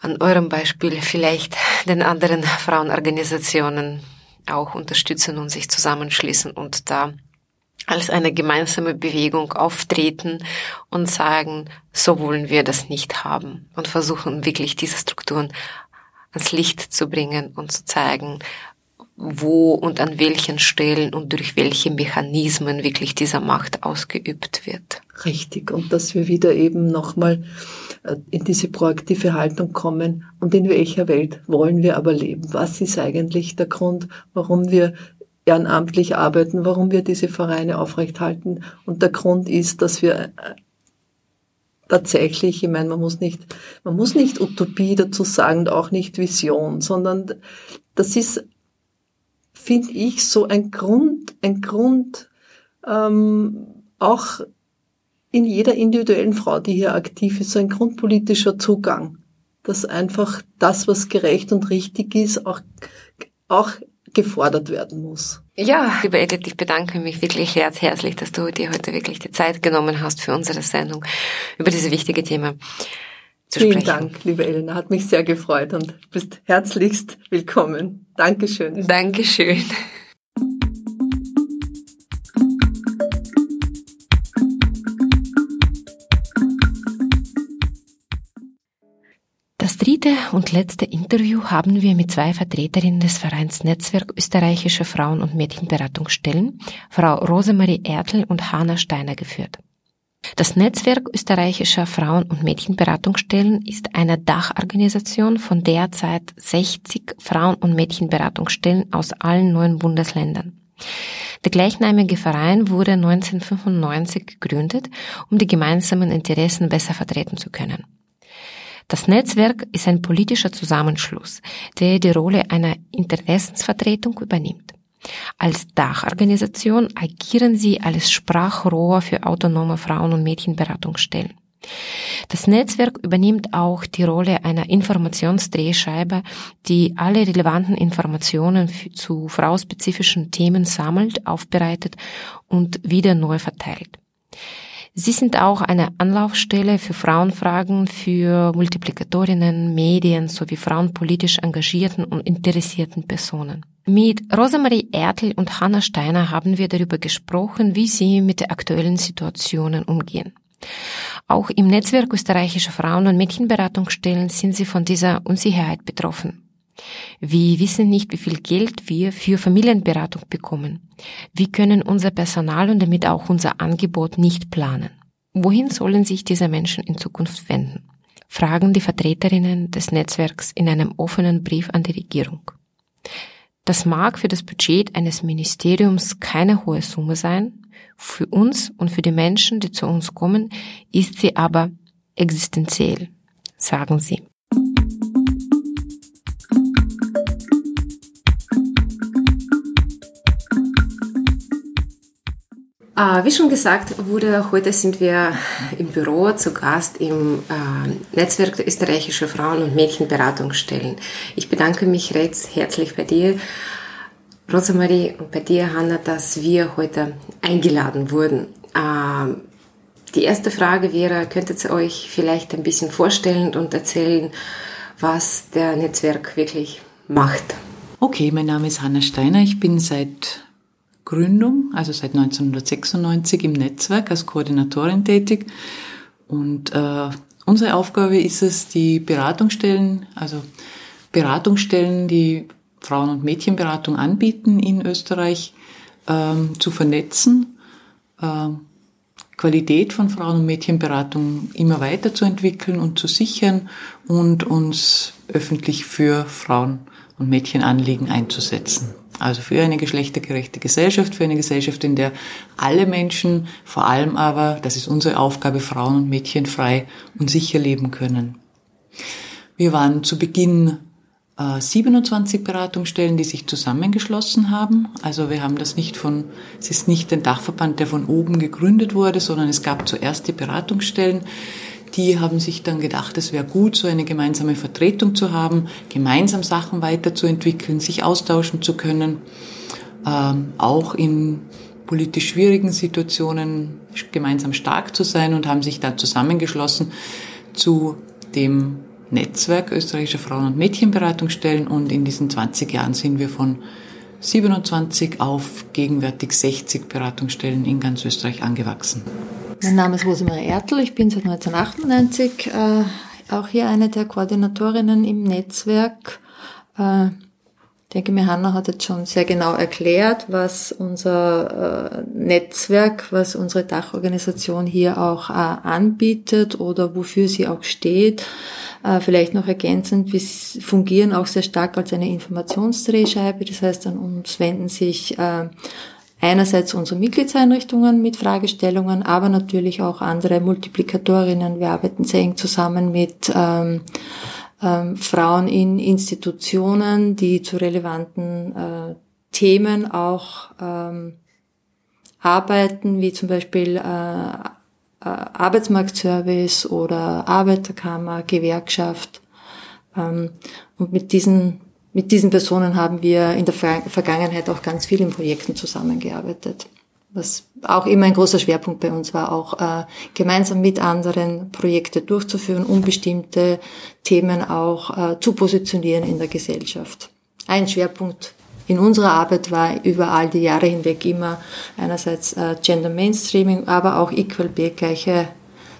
an eurem Beispiel vielleicht den anderen Frauenorganisationen auch unterstützen und sich zusammenschließen und da als eine gemeinsame Bewegung auftreten und sagen, so wollen wir das nicht haben und versuchen wirklich diese Strukturen ans Licht zu bringen und zu zeigen, wo und an welchen Stellen und durch welche Mechanismen wirklich dieser Macht ausgeübt wird. Richtig. Und dass wir wieder eben nochmal äh, in diese proaktive Haltung kommen und in welcher Welt wollen wir aber leben? Was ist eigentlich der Grund, warum wir ehrenamtlich arbeiten, warum wir diese Vereine aufrechthalten? Und der Grund ist, dass wir äh, tatsächlich, ich meine, man muss nicht, man muss nicht Utopie dazu sagen auch nicht Vision, sondern das ist finde ich, so ein Grund, ein Grund, ähm, auch in jeder individuellen Frau, die hier aktiv ist, so ein grundpolitischer Zugang, dass einfach das, was gerecht und richtig ist, auch, auch gefordert werden muss. Ja, liebe Edith, ich bedanke mich wirklich herzlich, dass du dir heute wirklich die Zeit genommen hast für unsere Sendung über dieses wichtige Thema zu Vielen sprechen. Dank, liebe Elena, hat mich sehr gefreut und bist herzlichst willkommen. Dankeschön. Dankeschön. Das dritte und letzte Interview haben wir mit zwei Vertreterinnen des Vereins Netzwerk Österreichische Frauen- und Mädchenberatungsstellen, Frau Rosemarie Ertl und Hanna Steiner geführt. Das Netzwerk österreichischer Frauen- und Mädchenberatungsstellen ist eine Dachorganisation von derzeit 60 Frauen- und Mädchenberatungsstellen aus allen neuen Bundesländern. Der gleichnamige Verein wurde 1995 gegründet, um die gemeinsamen Interessen besser vertreten zu können. Das Netzwerk ist ein politischer Zusammenschluss, der die Rolle einer Interessensvertretung übernimmt. Als Dachorganisation agieren sie als Sprachrohr für autonome Frauen- und Mädchenberatungsstellen. Das Netzwerk übernimmt auch die Rolle einer Informationsdrehscheibe, die alle relevanten Informationen zu frauspezifischen Themen sammelt, aufbereitet und wieder neu verteilt. Sie sind auch eine Anlaufstelle für Frauenfragen, für Multiplikatorinnen, Medien sowie frauenpolitisch engagierten und interessierten Personen. Mit Rosemarie Ertl und Hanna Steiner haben wir darüber gesprochen, wie sie mit der aktuellen Situationen umgehen. Auch im Netzwerk österreichischer Frauen- und Mädchenberatungsstellen sind sie von dieser Unsicherheit betroffen. Wir wissen nicht, wie viel Geld wir für Familienberatung bekommen. Wir können unser Personal und damit auch unser Angebot nicht planen. Wohin sollen sich diese Menschen in Zukunft wenden? Fragen die Vertreterinnen des Netzwerks in einem offenen Brief an die Regierung. Das mag für das Budget eines Ministeriums keine hohe Summe sein, für uns und für die Menschen, die zu uns kommen, ist sie aber existenziell, sagen sie. Wie schon gesagt wurde, heute sind wir im Büro zu Gast im äh, Netzwerk der österreichischen Frauen- und Mädchenberatungsstellen. Ich bedanke mich recht herzlich bei dir, Rosemarie, und bei dir, Hanna, dass wir heute eingeladen wurden. Äh, die erste Frage wäre, könntet ihr euch vielleicht ein bisschen vorstellen und erzählen, was der Netzwerk wirklich macht? Okay, mein Name ist Hanna Steiner. Ich bin seit Gründung, also seit 1996 im Netzwerk als Koordinatorin tätig. Und äh, unsere Aufgabe ist es, die Beratungsstellen, also Beratungsstellen, die Frauen- und Mädchenberatung anbieten in Österreich, ähm, zu vernetzen, äh, Qualität von Frauen- und Mädchenberatung immer weiterzuentwickeln und zu sichern und uns öffentlich für Frauen- und Mädchenanliegen einzusetzen. Also für eine geschlechtergerechte Gesellschaft, für eine Gesellschaft, in der alle Menschen, vor allem aber, das ist unsere Aufgabe, Frauen und Mädchen frei und sicher leben können. Wir waren zu Beginn 27 äh, Beratungsstellen, die sich zusammengeschlossen haben. Also wir haben das nicht von, es ist nicht ein Dachverband, der von oben gegründet wurde, sondern es gab zuerst die Beratungsstellen. Die haben sich dann gedacht, es wäre gut, so eine gemeinsame Vertretung zu haben, gemeinsam Sachen weiterzuentwickeln, sich austauschen zu können, ähm, auch in politisch schwierigen Situationen gemeinsam stark zu sein und haben sich da zusammengeschlossen zu dem Netzwerk österreichischer Frauen- und Mädchenberatungsstellen und in diesen 20 Jahren sind wir von 27 auf gegenwärtig 60 Beratungsstellen in ganz Österreich angewachsen. Mein Name ist Rosemarie Ertl, ich bin seit 1998 äh, auch hier eine der Koordinatorinnen im Netzwerk. Äh, ich denke mir, Hanna hat jetzt schon sehr genau erklärt, was unser äh, Netzwerk, was unsere Dachorganisation hier auch äh, anbietet oder wofür sie auch steht. Äh, vielleicht noch ergänzend, wir fungieren auch sehr stark als eine Informationsdrehscheibe. Das heißt, an uns wenden sich äh, einerseits unsere Mitgliedseinrichtungen mit Fragestellungen, aber natürlich auch andere Multiplikatorinnen. Wir arbeiten sehr eng zusammen mit ähm, ähm, Frauen in Institutionen, die zu relevanten äh, Themen auch ähm, arbeiten, wie zum Beispiel äh, äh, Arbeitsmarktservice oder Arbeiterkammer, Gewerkschaft. Ähm, und mit diesen, mit diesen Personen haben wir in der Vergangenheit auch ganz viel in Projekten zusammengearbeitet. Was auch immer ein großer Schwerpunkt bei uns war, auch äh, gemeinsam mit anderen Projekte durchzuführen, um bestimmte Themen auch äh, zu positionieren in der Gesellschaft. Ein Schwerpunkt in unserer Arbeit war über all die Jahre hinweg immer einerseits äh, Gender Mainstreaming, aber auch Equal Pay, gleiche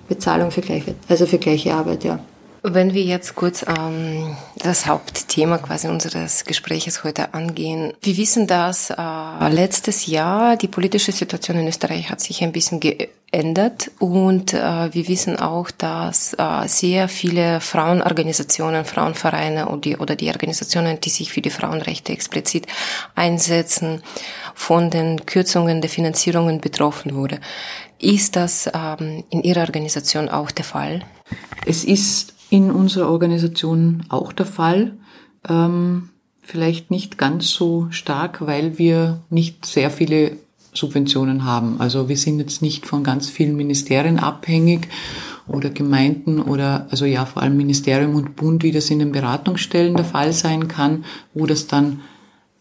Bezahlung für gleiche, also für gleiche Arbeit, ja. Wenn wir jetzt kurz ähm, das Hauptthema quasi unseres Gespräches heute angehen. Wir wissen, dass äh, letztes Jahr die politische Situation in Österreich hat sich ein bisschen geändert und äh, wir wissen auch, dass äh, sehr viele Frauenorganisationen, Frauenvereine oder die, oder die Organisationen, die sich für die Frauenrechte explizit einsetzen, von den Kürzungen der Finanzierungen betroffen wurde. Ist das ähm, in Ihrer Organisation auch der Fall? Es ist in unserer Organisation auch der Fall. Ähm, vielleicht nicht ganz so stark, weil wir nicht sehr viele Subventionen haben. Also wir sind jetzt nicht von ganz vielen Ministerien abhängig oder Gemeinden oder also ja vor allem Ministerium und Bund, wie das in den Beratungsstellen der Fall sein kann, wo das dann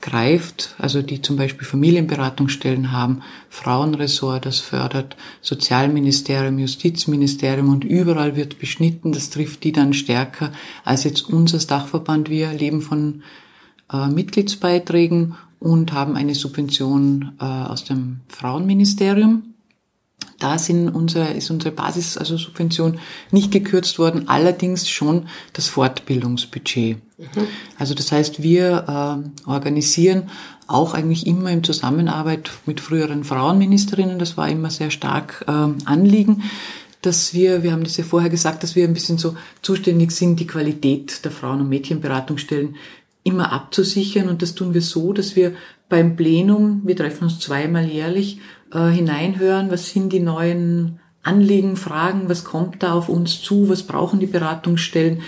greift, also die zum Beispiel Familienberatungsstellen haben, Frauenressort, das fördert, Sozialministerium, Justizministerium und überall wird beschnitten, das trifft die dann stärker als jetzt unser Dachverband. Wir leben von äh, Mitgliedsbeiträgen und haben eine Subvention äh, aus dem Frauenministerium. Da sind unsere, ist unsere Basis, also Subvention, nicht gekürzt worden, allerdings schon das Fortbildungsbudget. Also das heißt, wir äh, organisieren auch eigentlich immer in Zusammenarbeit mit früheren Frauenministerinnen, das war immer sehr stark äh, Anliegen, dass wir, wir haben das ja vorher gesagt, dass wir ein bisschen so zuständig sind, die Qualität der Frauen- und Mädchenberatungsstellen immer abzusichern. Und das tun wir so, dass wir beim Plenum, wir treffen uns zweimal jährlich, äh, hineinhören, was sind die neuen Anliegen, Fragen, was kommt da auf uns zu, was brauchen die Beratungsstellen.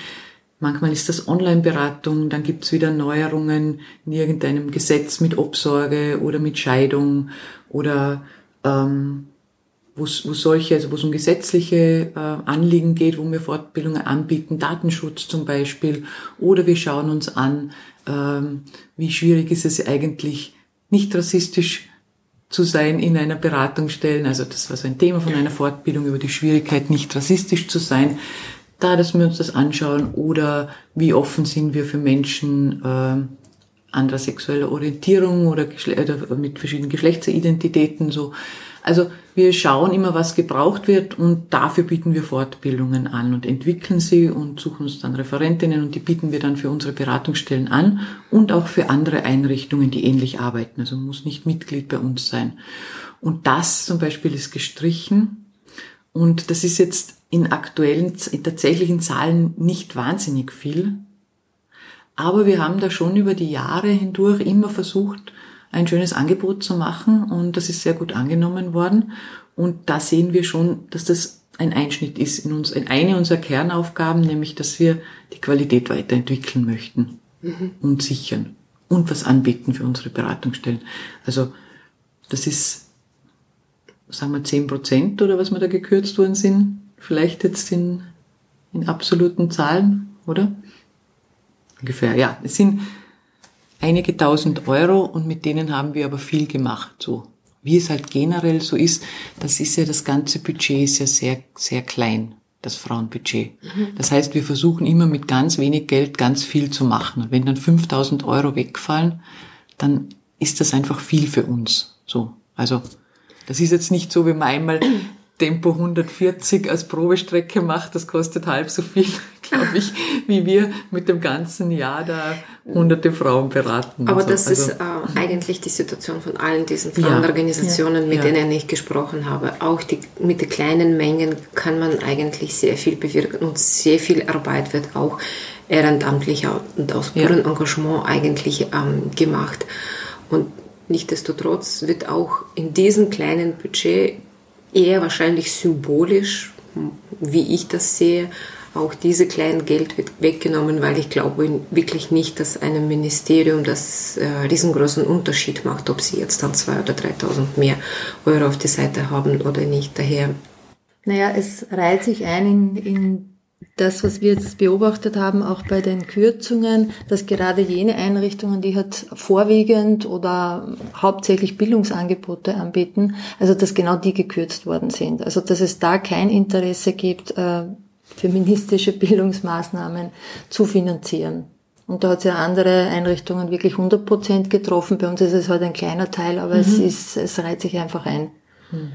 Manchmal ist das Online-Beratung, dann gibt's wieder Neuerungen in irgendeinem Gesetz mit Obsorge oder mit Scheidung oder ähm, wo solche, also wo es um gesetzliche äh, Anliegen geht, wo wir Fortbildungen anbieten, Datenschutz zum Beispiel, oder wir schauen uns an, ähm, wie schwierig ist es eigentlich, nicht rassistisch zu sein in einer Beratungsstelle. Also das war so ein Thema von einer Fortbildung über die Schwierigkeit, nicht rassistisch zu sein. Da, dass wir uns das anschauen oder wie offen sind wir für Menschen, äh, anderer sexueller Orientierung oder, oder mit verschiedenen Geschlechtsidentitäten so. Also wir schauen immer, was gebraucht wird und dafür bieten wir Fortbildungen an und entwickeln sie und suchen uns dann Referentinnen und die bieten wir dann für unsere Beratungsstellen an und auch für andere Einrichtungen, die ähnlich arbeiten. Also muss nicht Mitglied bei uns sein. Und das zum Beispiel ist gestrichen und das ist jetzt in aktuellen, in tatsächlichen Zahlen nicht wahnsinnig viel. Aber wir haben da schon über die Jahre hindurch immer versucht, ein schönes Angebot zu machen und das ist sehr gut angenommen worden. Und da sehen wir schon, dass das ein Einschnitt ist in uns, in eine unserer Kernaufgaben, nämlich, dass wir die Qualität weiterentwickeln möchten mhm. und sichern und was anbieten für unsere Beratungsstellen. Also, das ist, sagen wir, zehn Prozent oder was wir da gekürzt worden sind. Vielleicht jetzt in, in absoluten Zahlen, oder? Ungefähr, ja. Es sind einige tausend Euro und mit denen haben wir aber viel gemacht, so. Wie es halt generell so ist, das ist ja das ganze Budget ist ja sehr, sehr klein, das Frauenbudget. Mhm. Das heißt, wir versuchen immer mit ganz wenig Geld ganz viel zu machen. Und wenn dann 5000 Euro wegfallen, dann ist das einfach viel für uns, so. Also, das ist jetzt nicht so, wenn man einmal Tempo 140 als Probestrecke macht, das kostet halb so viel, glaube ich, wie wir mit dem ganzen Jahr da hunderte Frauen beraten. Aber so. das also, ist äh, eigentlich die Situation von allen diesen Frauenorganisationen, ja, mit ja. denen ich gesprochen habe. Auch die, mit den kleinen Mengen kann man eigentlich sehr viel bewirken und sehr viel Arbeit wird auch ehrenamtlich und aus purem ja. Engagement eigentlich ähm, gemacht. Und Nichtsdestotrotz wird auch in diesem kleinen Budget eher wahrscheinlich symbolisch, wie ich das sehe, auch diese kleinen Geld wird weggenommen, weil ich glaube wirklich nicht, dass einem Ministerium das äh, riesengroßen Unterschied macht, ob sie jetzt dann zwei oder 3.000 mehr Euro auf die Seite haben oder nicht. Daher. Naja, es reiht sich ein in, in das, was wir jetzt beobachtet haben, auch bei den Kürzungen, dass gerade jene Einrichtungen, die halt vorwiegend oder hauptsächlich Bildungsangebote anbieten, also dass genau die gekürzt worden sind. Also dass es da kein Interesse gibt, äh, feministische Bildungsmaßnahmen zu finanzieren. Und da hat es ja andere Einrichtungen wirklich 100 Prozent getroffen. Bei uns ist es halt ein kleiner Teil, aber mhm. es ist, es reiht sich einfach ein. Mhm.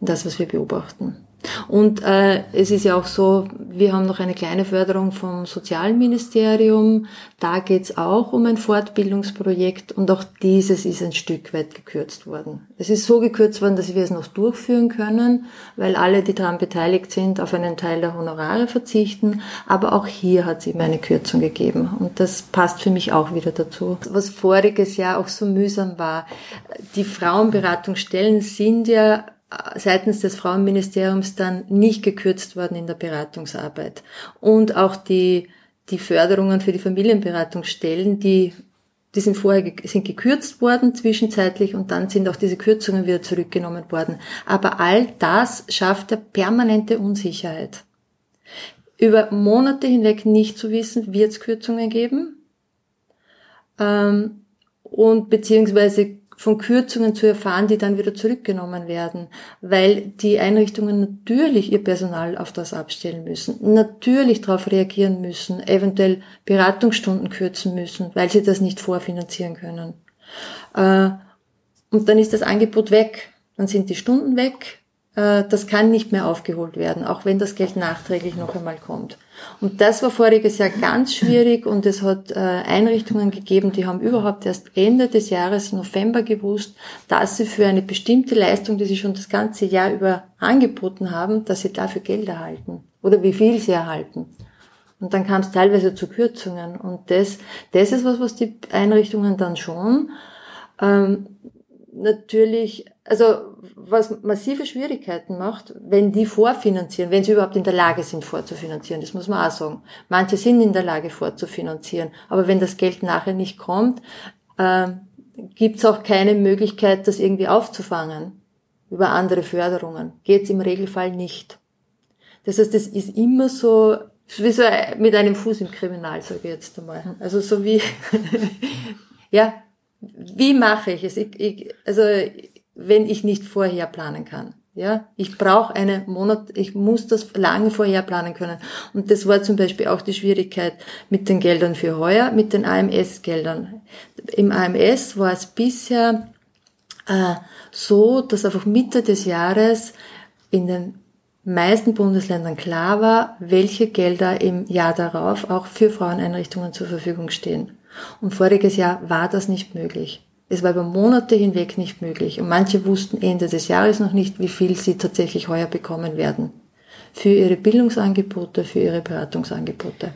Das, was wir beobachten. Und äh, es ist ja auch so, wir haben noch eine kleine Förderung vom Sozialministerium. Da geht's auch um ein Fortbildungsprojekt und auch dieses ist ein Stück weit gekürzt worden. Es ist so gekürzt worden, dass wir es noch durchführen können, weil alle, die daran beteiligt sind, auf einen Teil der Honorare verzichten. Aber auch hier hat es eben eine Kürzung gegeben und das passt für mich auch wieder dazu. Was voriges Jahr auch so mühsam war, die Frauenberatungsstellen sind ja seitens des Frauenministeriums dann nicht gekürzt worden in der Beratungsarbeit. Und auch die, die Förderungen für die Familienberatungsstellen, die, die sind vorher sind gekürzt worden zwischenzeitlich und dann sind auch diese Kürzungen wieder zurückgenommen worden. Aber all das schafft ja permanente Unsicherheit. Über Monate hinweg nicht zu wissen, wird es Kürzungen geben ähm, und beziehungsweise von Kürzungen zu erfahren, die dann wieder zurückgenommen werden, weil die Einrichtungen natürlich ihr Personal auf das abstellen müssen, natürlich darauf reagieren müssen, eventuell Beratungsstunden kürzen müssen, weil sie das nicht vorfinanzieren können. Äh, und dann ist das Angebot weg, dann sind die Stunden weg, äh, das kann nicht mehr aufgeholt werden, auch wenn das Geld nachträglich noch einmal kommt. Und das war voriges Jahr ganz schwierig und es hat äh, Einrichtungen gegeben, die haben überhaupt erst Ende des Jahres, November gewusst, dass sie für eine bestimmte Leistung, die sie schon das ganze Jahr über angeboten haben, dass sie dafür Geld erhalten oder wie viel sie erhalten. Und dann kam es teilweise zu Kürzungen. Und das, das ist was, was die Einrichtungen dann schon ähm, natürlich, also was massive Schwierigkeiten macht, wenn die vorfinanzieren, wenn sie überhaupt in der Lage sind vorzufinanzieren, das muss man auch sagen. Manche sind in der Lage vorzufinanzieren, aber wenn das Geld nachher nicht kommt, äh, gibt es auch keine Möglichkeit, das irgendwie aufzufangen über andere Förderungen. Geht es im Regelfall nicht. Das heißt, es ist immer so, wie so mit einem Fuß im Kriminal, sage ich jetzt einmal. Also so wie, ja, wie mache ich es? Ich, ich, also wenn ich nicht vorher planen kann. Ja, ich brauche eine Monat, ich muss das lange vorher planen können. Und das war zum Beispiel auch die Schwierigkeit mit den Geldern für heuer, mit den AMS-Geldern. Im AMS war es bisher äh, so, dass einfach Mitte des Jahres in den meisten Bundesländern klar war, welche Gelder im Jahr darauf auch für Fraueneinrichtungen zur Verfügung stehen. Und voriges Jahr war das nicht möglich. Es war über Monate hinweg nicht möglich und manche wussten Ende des Jahres noch nicht, wie viel sie tatsächlich heuer bekommen werden. Für ihre Bildungsangebote, für ihre Beratungsangebote.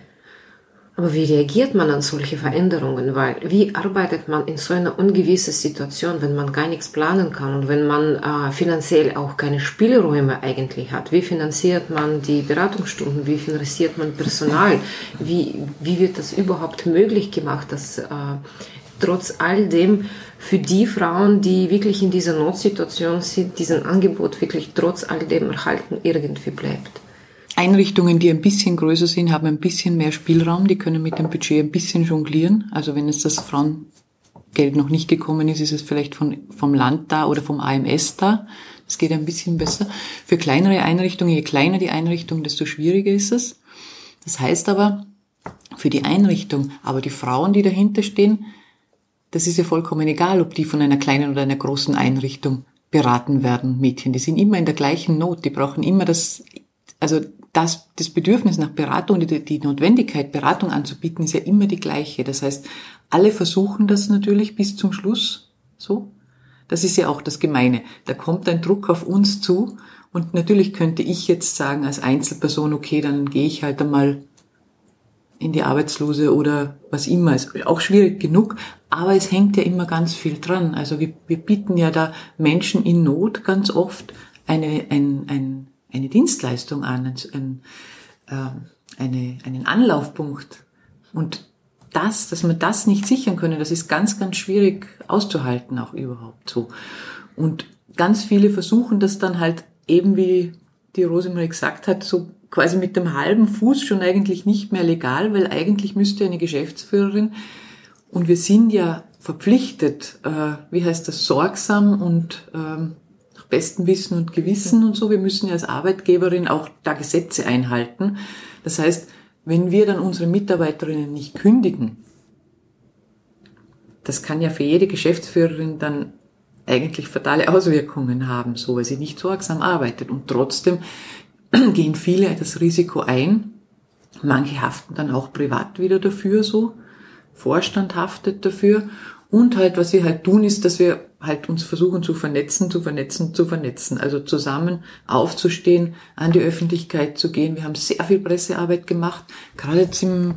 Aber wie reagiert man an solche Veränderungen? Weil wie arbeitet man in so einer ungewissen Situation, wenn man gar nichts planen kann und wenn man äh, finanziell auch keine Spielräume eigentlich hat? Wie finanziert man die Beratungsstunden? Wie finanziert man Personal? Wie, wie wird das überhaupt möglich gemacht, dass äh, trotz all dem für die Frauen, die wirklich in dieser Notsituation sind, diesen Angebot wirklich trotz all dem erhalten irgendwie bleibt. Einrichtungen, die ein bisschen größer sind, haben ein bisschen mehr Spielraum, die können mit dem Budget ein bisschen jonglieren. Also wenn es das Frauengeld noch nicht gekommen ist, ist es vielleicht von, vom Land da oder vom AMS da. Das geht ein bisschen besser. Für kleinere Einrichtungen, je kleiner die Einrichtung, desto schwieriger ist es. Das heißt aber, für die Einrichtung, aber die Frauen, die dahinter stehen, das ist ja vollkommen egal, ob die von einer kleinen oder einer großen Einrichtung beraten werden, Mädchen. Die sind immer in der gleichen Not. Die brauchen immer das, also das, das Bedürfnis nach Beratung, die, die Notwendigkeit, Beratung anzubieten, ist ja immer die gleiche. Das heißt, alle versuchen das natürlich bis zum Schluss. So. Das ist ja auch das Gemeine. Da kommt ein Druck auf uns zu. Und natürlich könnte ich jetzt sagen, als Einzelperson, okay, dann gehe ich halt einmal in die Arbeitslose oder was immer. Ist auch schwierig genug, aber es hängt ja immer ganz viel dran. Also wir, wir bieten ja da Menschen in Not ganz oft eine, ein, ein, eine Dienstleistung an, ein, äh, eine, einen Anlaufpunkt. Und das, dass wir das nicht sichern können, das ist ganz, ganz schwierig auszuhalten auch überhaupt so. Und ganz viele versuchen das dann halt eben wie die Rosemarie gesagt hat, so quasi mit dem halben Fuß schon eigentlich nicht mehr legal, weil eigentlich müsste eine Geschäftsführerin, und wir sind ja verpflichtet, äh, wie heißt das, sorgsam und ähm, nach bestem Wissen und Gewissen und so, wir müssen ja als Arbeitgeberin auch da Gesetze einhalten. Das heißt, wenn wir dann unsere Mitarbeiterinnen nicht kündigen, das kann ja für jede Geschäftsführerin dann eigentlich fatale Auswirkungen haben, so weil sie nicht sorgsam arbeitet. Und trotzdem gehen viele das Risiko ein. Manche haften dann auch privat wieder dafür so. Vorstand haftet dafür. Und halt, was wir halt tun, ist, dass wir halt uns versuchen zu vernetzen, zu vernetzen, zu vernetzen. Also zusammen aufzustehen, an die Öffentlichkeit zu gehen. Wir haben sehr viel Pressearbeit gemacht, gerade jetzt im,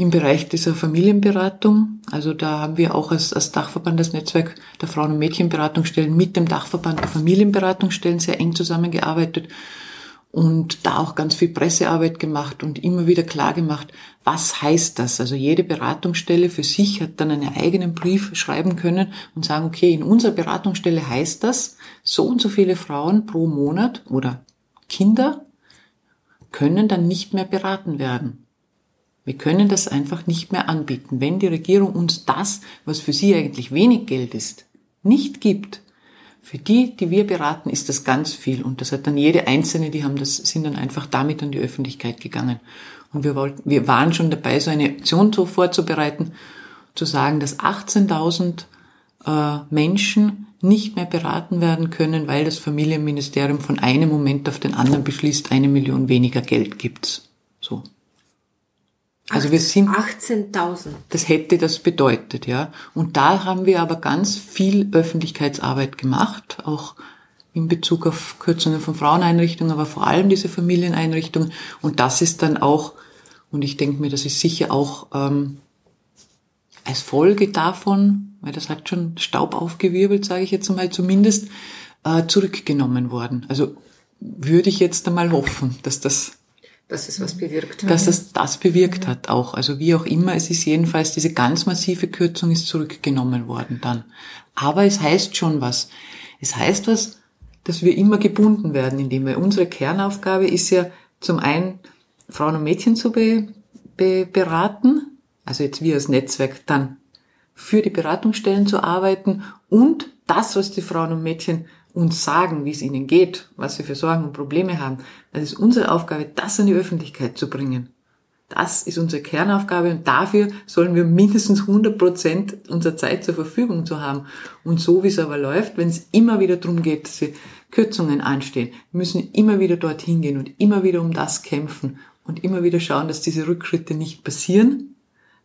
im Bereich dieser Familienberatung. Also da haben wir auch als, als Dachverband, das Netzwerk der Frauen- und Mädchenberatungsstellen mit dem Dachverband der Familienberatungsstellen sehr eng zusammengearbeitet und da auch ganz viel Pressearbeit gemacht und immer wieder klar gemacht, was heißt das? Also jede Beratungsstelle für sich hat dann einen eigenen Brief schreiben können und sagen, okay, in unserer Beratungsstelle heißt das, so und so viele Frauen pro Monat oder Kinder können dann nicht mehr beraten werden. Wir können das einfach nicht mehr anbieten. Wenn die Regierung uns das, was für sie eigentlich wenig Geld ist, nicht gibt, für die, die wir beraten, ist das ganz viel. Und das hat dann jede Einzelne, die haben das, sind dann einfach damit an die Öffentlichkeit gegangen. Und wir wollten, wir waren schon dabei, so eine Aktion so vorzubereiten, zu sagen, dass 18.000 äh, Menschen nicht mehr beraten werden können, weil das Familienministerium von einem Moment auf den anderen beschließt, eine Million weniger Geld gibt's. So. Also wir sind 18.000. Das hätte das bedeutet, ja. Und da haben wir aber ganz viel Öffentlichkeitsarbeit gemacht, auch in Bezug auf Kürzungen von Fraueneinrichtungen, aber vor allem diese Familieneinrichtungen. Und das ist dann auch, und ich denke mir, das ist sicher auch ähm, als Folge davon, weil das hat schon Staub aufgewirbelt, sage ich jetzt mal zumindest, äh, zurückgenommen worden. Also würde ich jetzt einmal hoffen, dass das dass es was bewirkt hat. Dass es das bewirkt hat auch. Also wie auch immer, es ist jedenfalls, diese ganz massive Kürzung ist zurückgenommen worden dann. Aber es heißt schon was. Es heißt was, dass wir immer gebunden werden, indem wir, unsere Kernaufgabe ist ja zum einen, Frauen und Mädchen zu be, be, beraten, also jetzt wir als Netzwerk dann für die Beratungsstellen zu arbeiten und das, was die Frauen und Mädchen uns sagen, wie es ihnen geht, was sie für Sorgen und Probleme haben, dann ist unsere Aufgabe, das an die Öffentlichkeit zu bringen. Das ist unsere Kernaufgabe und dafür sollen wir mindestens 100 Prozent unserer Zeit zur Verfügung zu haben. Und so wie es aber läuft, wenn es immer wieder darum geht, dass Kürzungen anstehen, müssen immer wieder dorthin gehen und immer wieder um das kämpfen und immer wieder schauen, dass diese Rückschritte nicht passieren,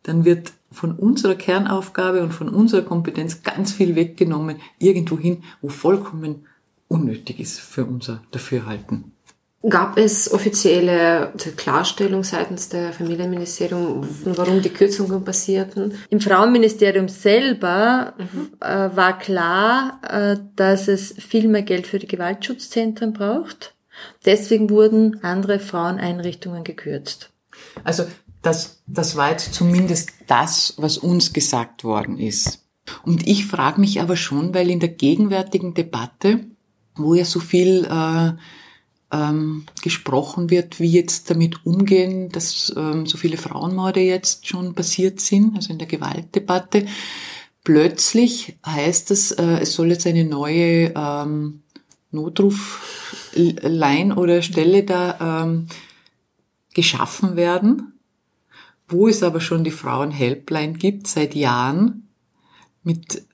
dann wird von unserer Kernaufgabe und von unserer Kompetenz ganz viel weggenommen, irgendwo hin, wo vollkommen unnötig ist für unser Dafürhalten. Gab es offizielle Klarstellung seitens der Familienministerium, warum die Kürzungen passierten? Im Frauenministerium selber mhm. äh, war klar, äh, dass es viel mehr Geld für die Gewaltschutzzentren braucht. Deswegen wurden andere Fraueneinrichtungen gekürzt. Also das, das war jetzt zumindest das, was uns gesagt worden ist. Und ich frage mich aber schon, weil in der gegenwärtigen Debatte, wo ja so viel äh, ähm, gesprochen wird, wie jetzt damit umgehen, dass ähm, so viele Frauenmorde jetzt schon passiert sind, also in der Gewaltdebatte. Plötzlich heißt es, äh, es soll jetzt eine neue ähm, Notrufline oder Stelle da ähm, geschaffen werden, wo es aber schon die Frauenhelpline gibt seit Jahren, mit,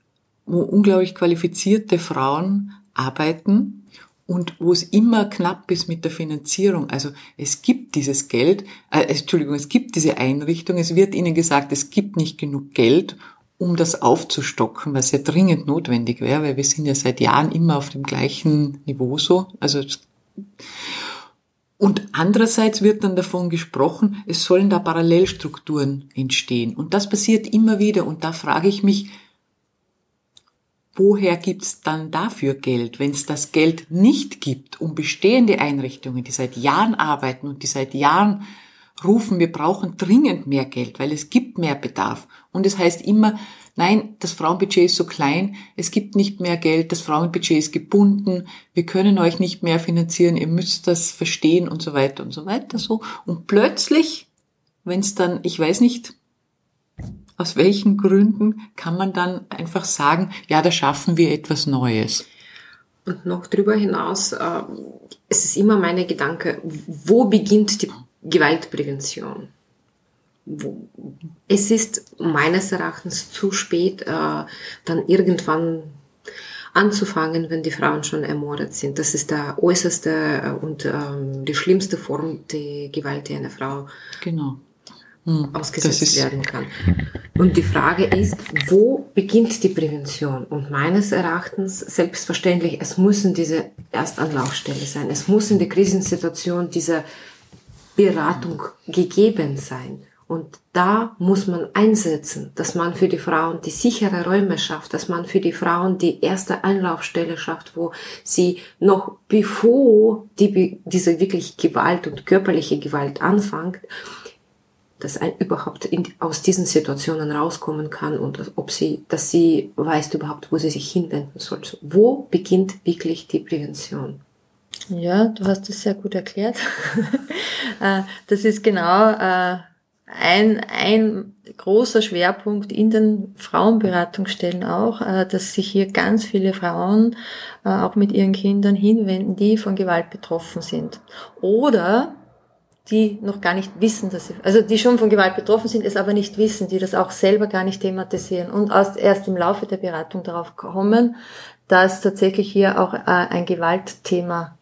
wo unglaublich qualifizierte Frauen arbeiten und wo es immer knapp ist mit der Finanzierung. Also es gibt dieses Geld, äh, Entschuldigung, es gibt diese Einrichtung, es wird ihnen gesagt, es gibt nicht genug Geld, um das aufzustocken, was ja dringend notwendig wäre, weil wir sind ja seit Jahren immer auf dem gleichen Niveau so. Also und andererseits wird dann davon gesprochen, es sollen da Parallelstrukturen entstehen. Und das passiert immer wieder. Und da frage ich mich, woher gibt's dann dafür Geld, wenn es das Geld nicht gibt, um bestehende Einrichtungen, die seit Jahren arbeiten und die seit Jahren rufen, wir brauchen dringend mehr Geld, weil es gibt mehr Bedarf. Und es heißt immer, nein, das Frauenbudget ist so klein, es gibt nicht mehr Geld, das Frauenbudget ist gebunden, wir können euch nicht mehr finanzieren, ihr müsst das verstehen und so weiter und so weiter so. Und plötzlich, wenn es dann, ich weiß nicht, aus welchen Gründen kann man dann einfach sagen, ja, da schaffen wir etwas Neues? Und noch darüber hinaus, äh, es ist immer meine Gedanke, wo beginnt die Gewaltprävention? Es ist meines Erachtens zu spät, äh, dann irgendwann anzufangen, wenn die Frauen schon ermordet sind. Das ist der äußerste äh, und ähm, die schlimmste Form der Gewalt, die eine Frau genau hm, ausgesetzt werden kann. Und die Frage ist, wo beginnt die Prävention? Und meines Erachtens, selbstverständlich, es müssen diese Erstanlaufstelle sein. Es muss in der Krisensituation diese Beratung gegeben sein. Und da muss man einsetzen, dass man für die Frauen die sichere Räume schafft, dass man für die Frauen die erste Anlaufstelle schafft, wo sie noch bevor die, diese wirklich Gewalt und körperliche Gewalt anfängt, dass ein überhaupt in, aus diesen Situationen rauskommen kann und ob sie, dass sie weiß überhaupt, wo sie sich hinwenden soll. Wo beginnt wirklich die Prävention? Ja, du hast das sehr gut erklärt. Äh, das ist genau äh, ein, ein großer Schwerpunkt in den Frauenberatungsstellen auch, äh, dass sich hier ganz viele Frauen auch mit ihren Kindern hinwenden, die von Gewalt betroffen sind. Oder die noch gar nicht wissen, dass sie, also die schon von Gewalt betroffen sind, es aber nicht wissen, die das auch selber gar nicht thematisieren und erst im Laufe der Beratung darauf kommen, dass tatsächlich hier auch ein Gewaltthema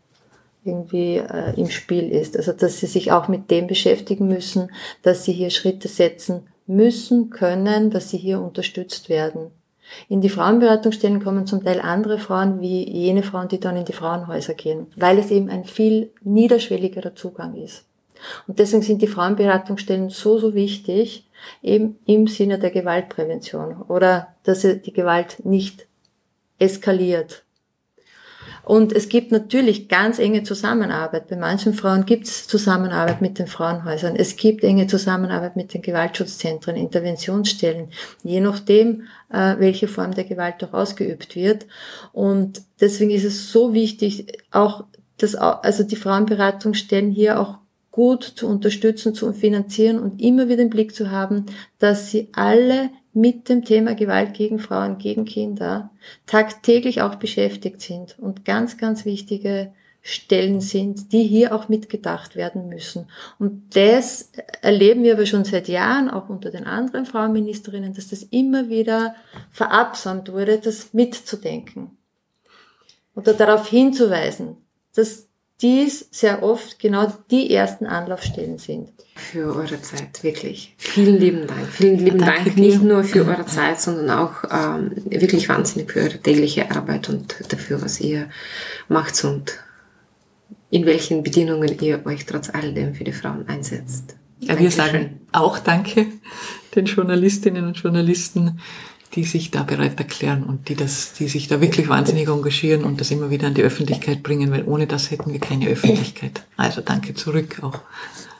irgendwie äh, im Spiel ist. Also dass sie sich auch mit dem beschäftigen müssen, dass sie hier Schritte setzen müssen, können, dass sie hier unterstützt werden. In die Frauenberatungsstellen kommen zum Teil andere Frauen wie jene Frauen, die dann in die Frauenhäuser gehen, weil es eben ein viel niederschwelligerer Zugang ist. Und deswegen sind die Frauenberatungsstellen so, so wichtig, eben im Sinne der Gewaltprävention oder dass die Gewalt nicht eskaliert. Und es gibt natürlich ganz enge Zusammenarbeit. Bei manchen Frauen gibt es Zusammenarbeit mit den Frauenhäusern. Es gibt enge Zusammenarbeit mit den Gewaltschutzzentren, Interventionsstellen, je nachdem, äh, welche Form der Gewalt auch ausgeübt wird. Und deswegen ist es so wichtig, auch dass also die Frauenberatungsstellen hier auch gut zu unterstützen, zu finanzieren und immer wieder im Blick zu haben, dass sie alle mit dem Thema Gewalt gegen Frauen, gegen Kinder tagtäglich auch beschäftigt sind und ganz, ganz wichtige Stellen sind, die hier auch mitgedacht werden müssen. Und das erleben wir aber schon seit Jahren, auch unter den anderen Frauenministerinnen, dass das immer wieder verabsäumt wurde, das mitzudenken. Oder darauf hinzuweisen, dass dies sehr oft genau die ersten Anlaufstellen sind. Für eure Zeit, wirklich. Vielen lieben Dank. Vielen lieben ja, Dank nicht nur für eure Zeit, sondern auch ähm, wirklich wahnsinnig für eure tägliche Arbeit und dafür, was ihr macht und in welchen Bedingungen ihr euch trotz alledem für die Frauen einsetzt. Ja, wir sagen auch Danke den Journalistinnen und Journalisten, die sich da bereit erklären und die das, die sich da wirklich wahnsinnig engagieren und das immer wieder an die Öffentlichkeit bringen, weil ohne das hätten wir keine Öffentlichkeit. Also danke zurück auch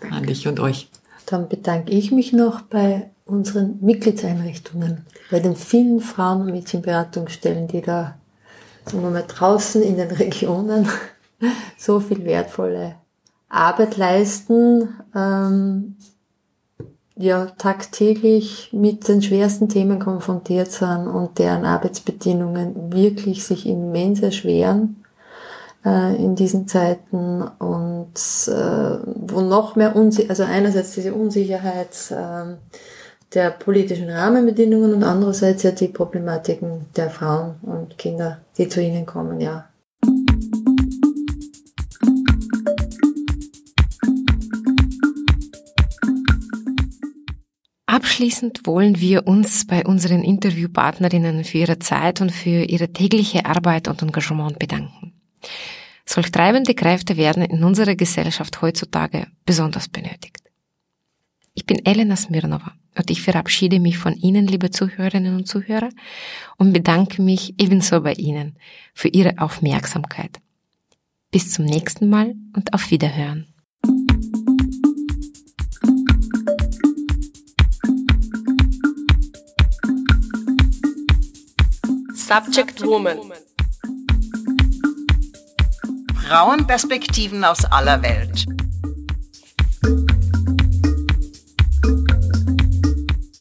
an dich und euch. Dann bedanke ich mich noch bei unseren Mitgliedseinrichtungen, bei den vielen Frauen- und Mädchenberatungsstellen, die da sagen wir mal, draußen in den Regionen so viel wertvolle Arbeit leisten, ähm, ja, tagtäglich mit den schwersten Themen konfrontiert sind und deren Arbeitsbedingungen wirklich sich immens erschweren äh, in diesen Zeiten und äh, wo noch mehr Unsicherheit, also einerseits diese Unsicherheit äh, der politischen Rahmenbedingungen und andererseits ja die Problematiken der Frauen und Kinder, die zu ihnen kommen, ja, Abschließend wollen wir uns bei unseren Interviewpartnerinnen für ihre Zeit und für ihre tägliche Arbeit und Engagement bedanken. Solch treibende Kräfte werden in unserer Gesellschaft heutzutage besonders benötigt. Ich bin Elena Smirnova und ich verabschiede mich von Ihnen, liebe Zuhörerinnen und Zuhörer, und bedanke mich ebenso bei Ihnen für Ihre Aufmerksamkeit. Bis zum nächsten Mal und auf Wiederhören. Subject Woman. Frauenperspektiven aus aller Welt.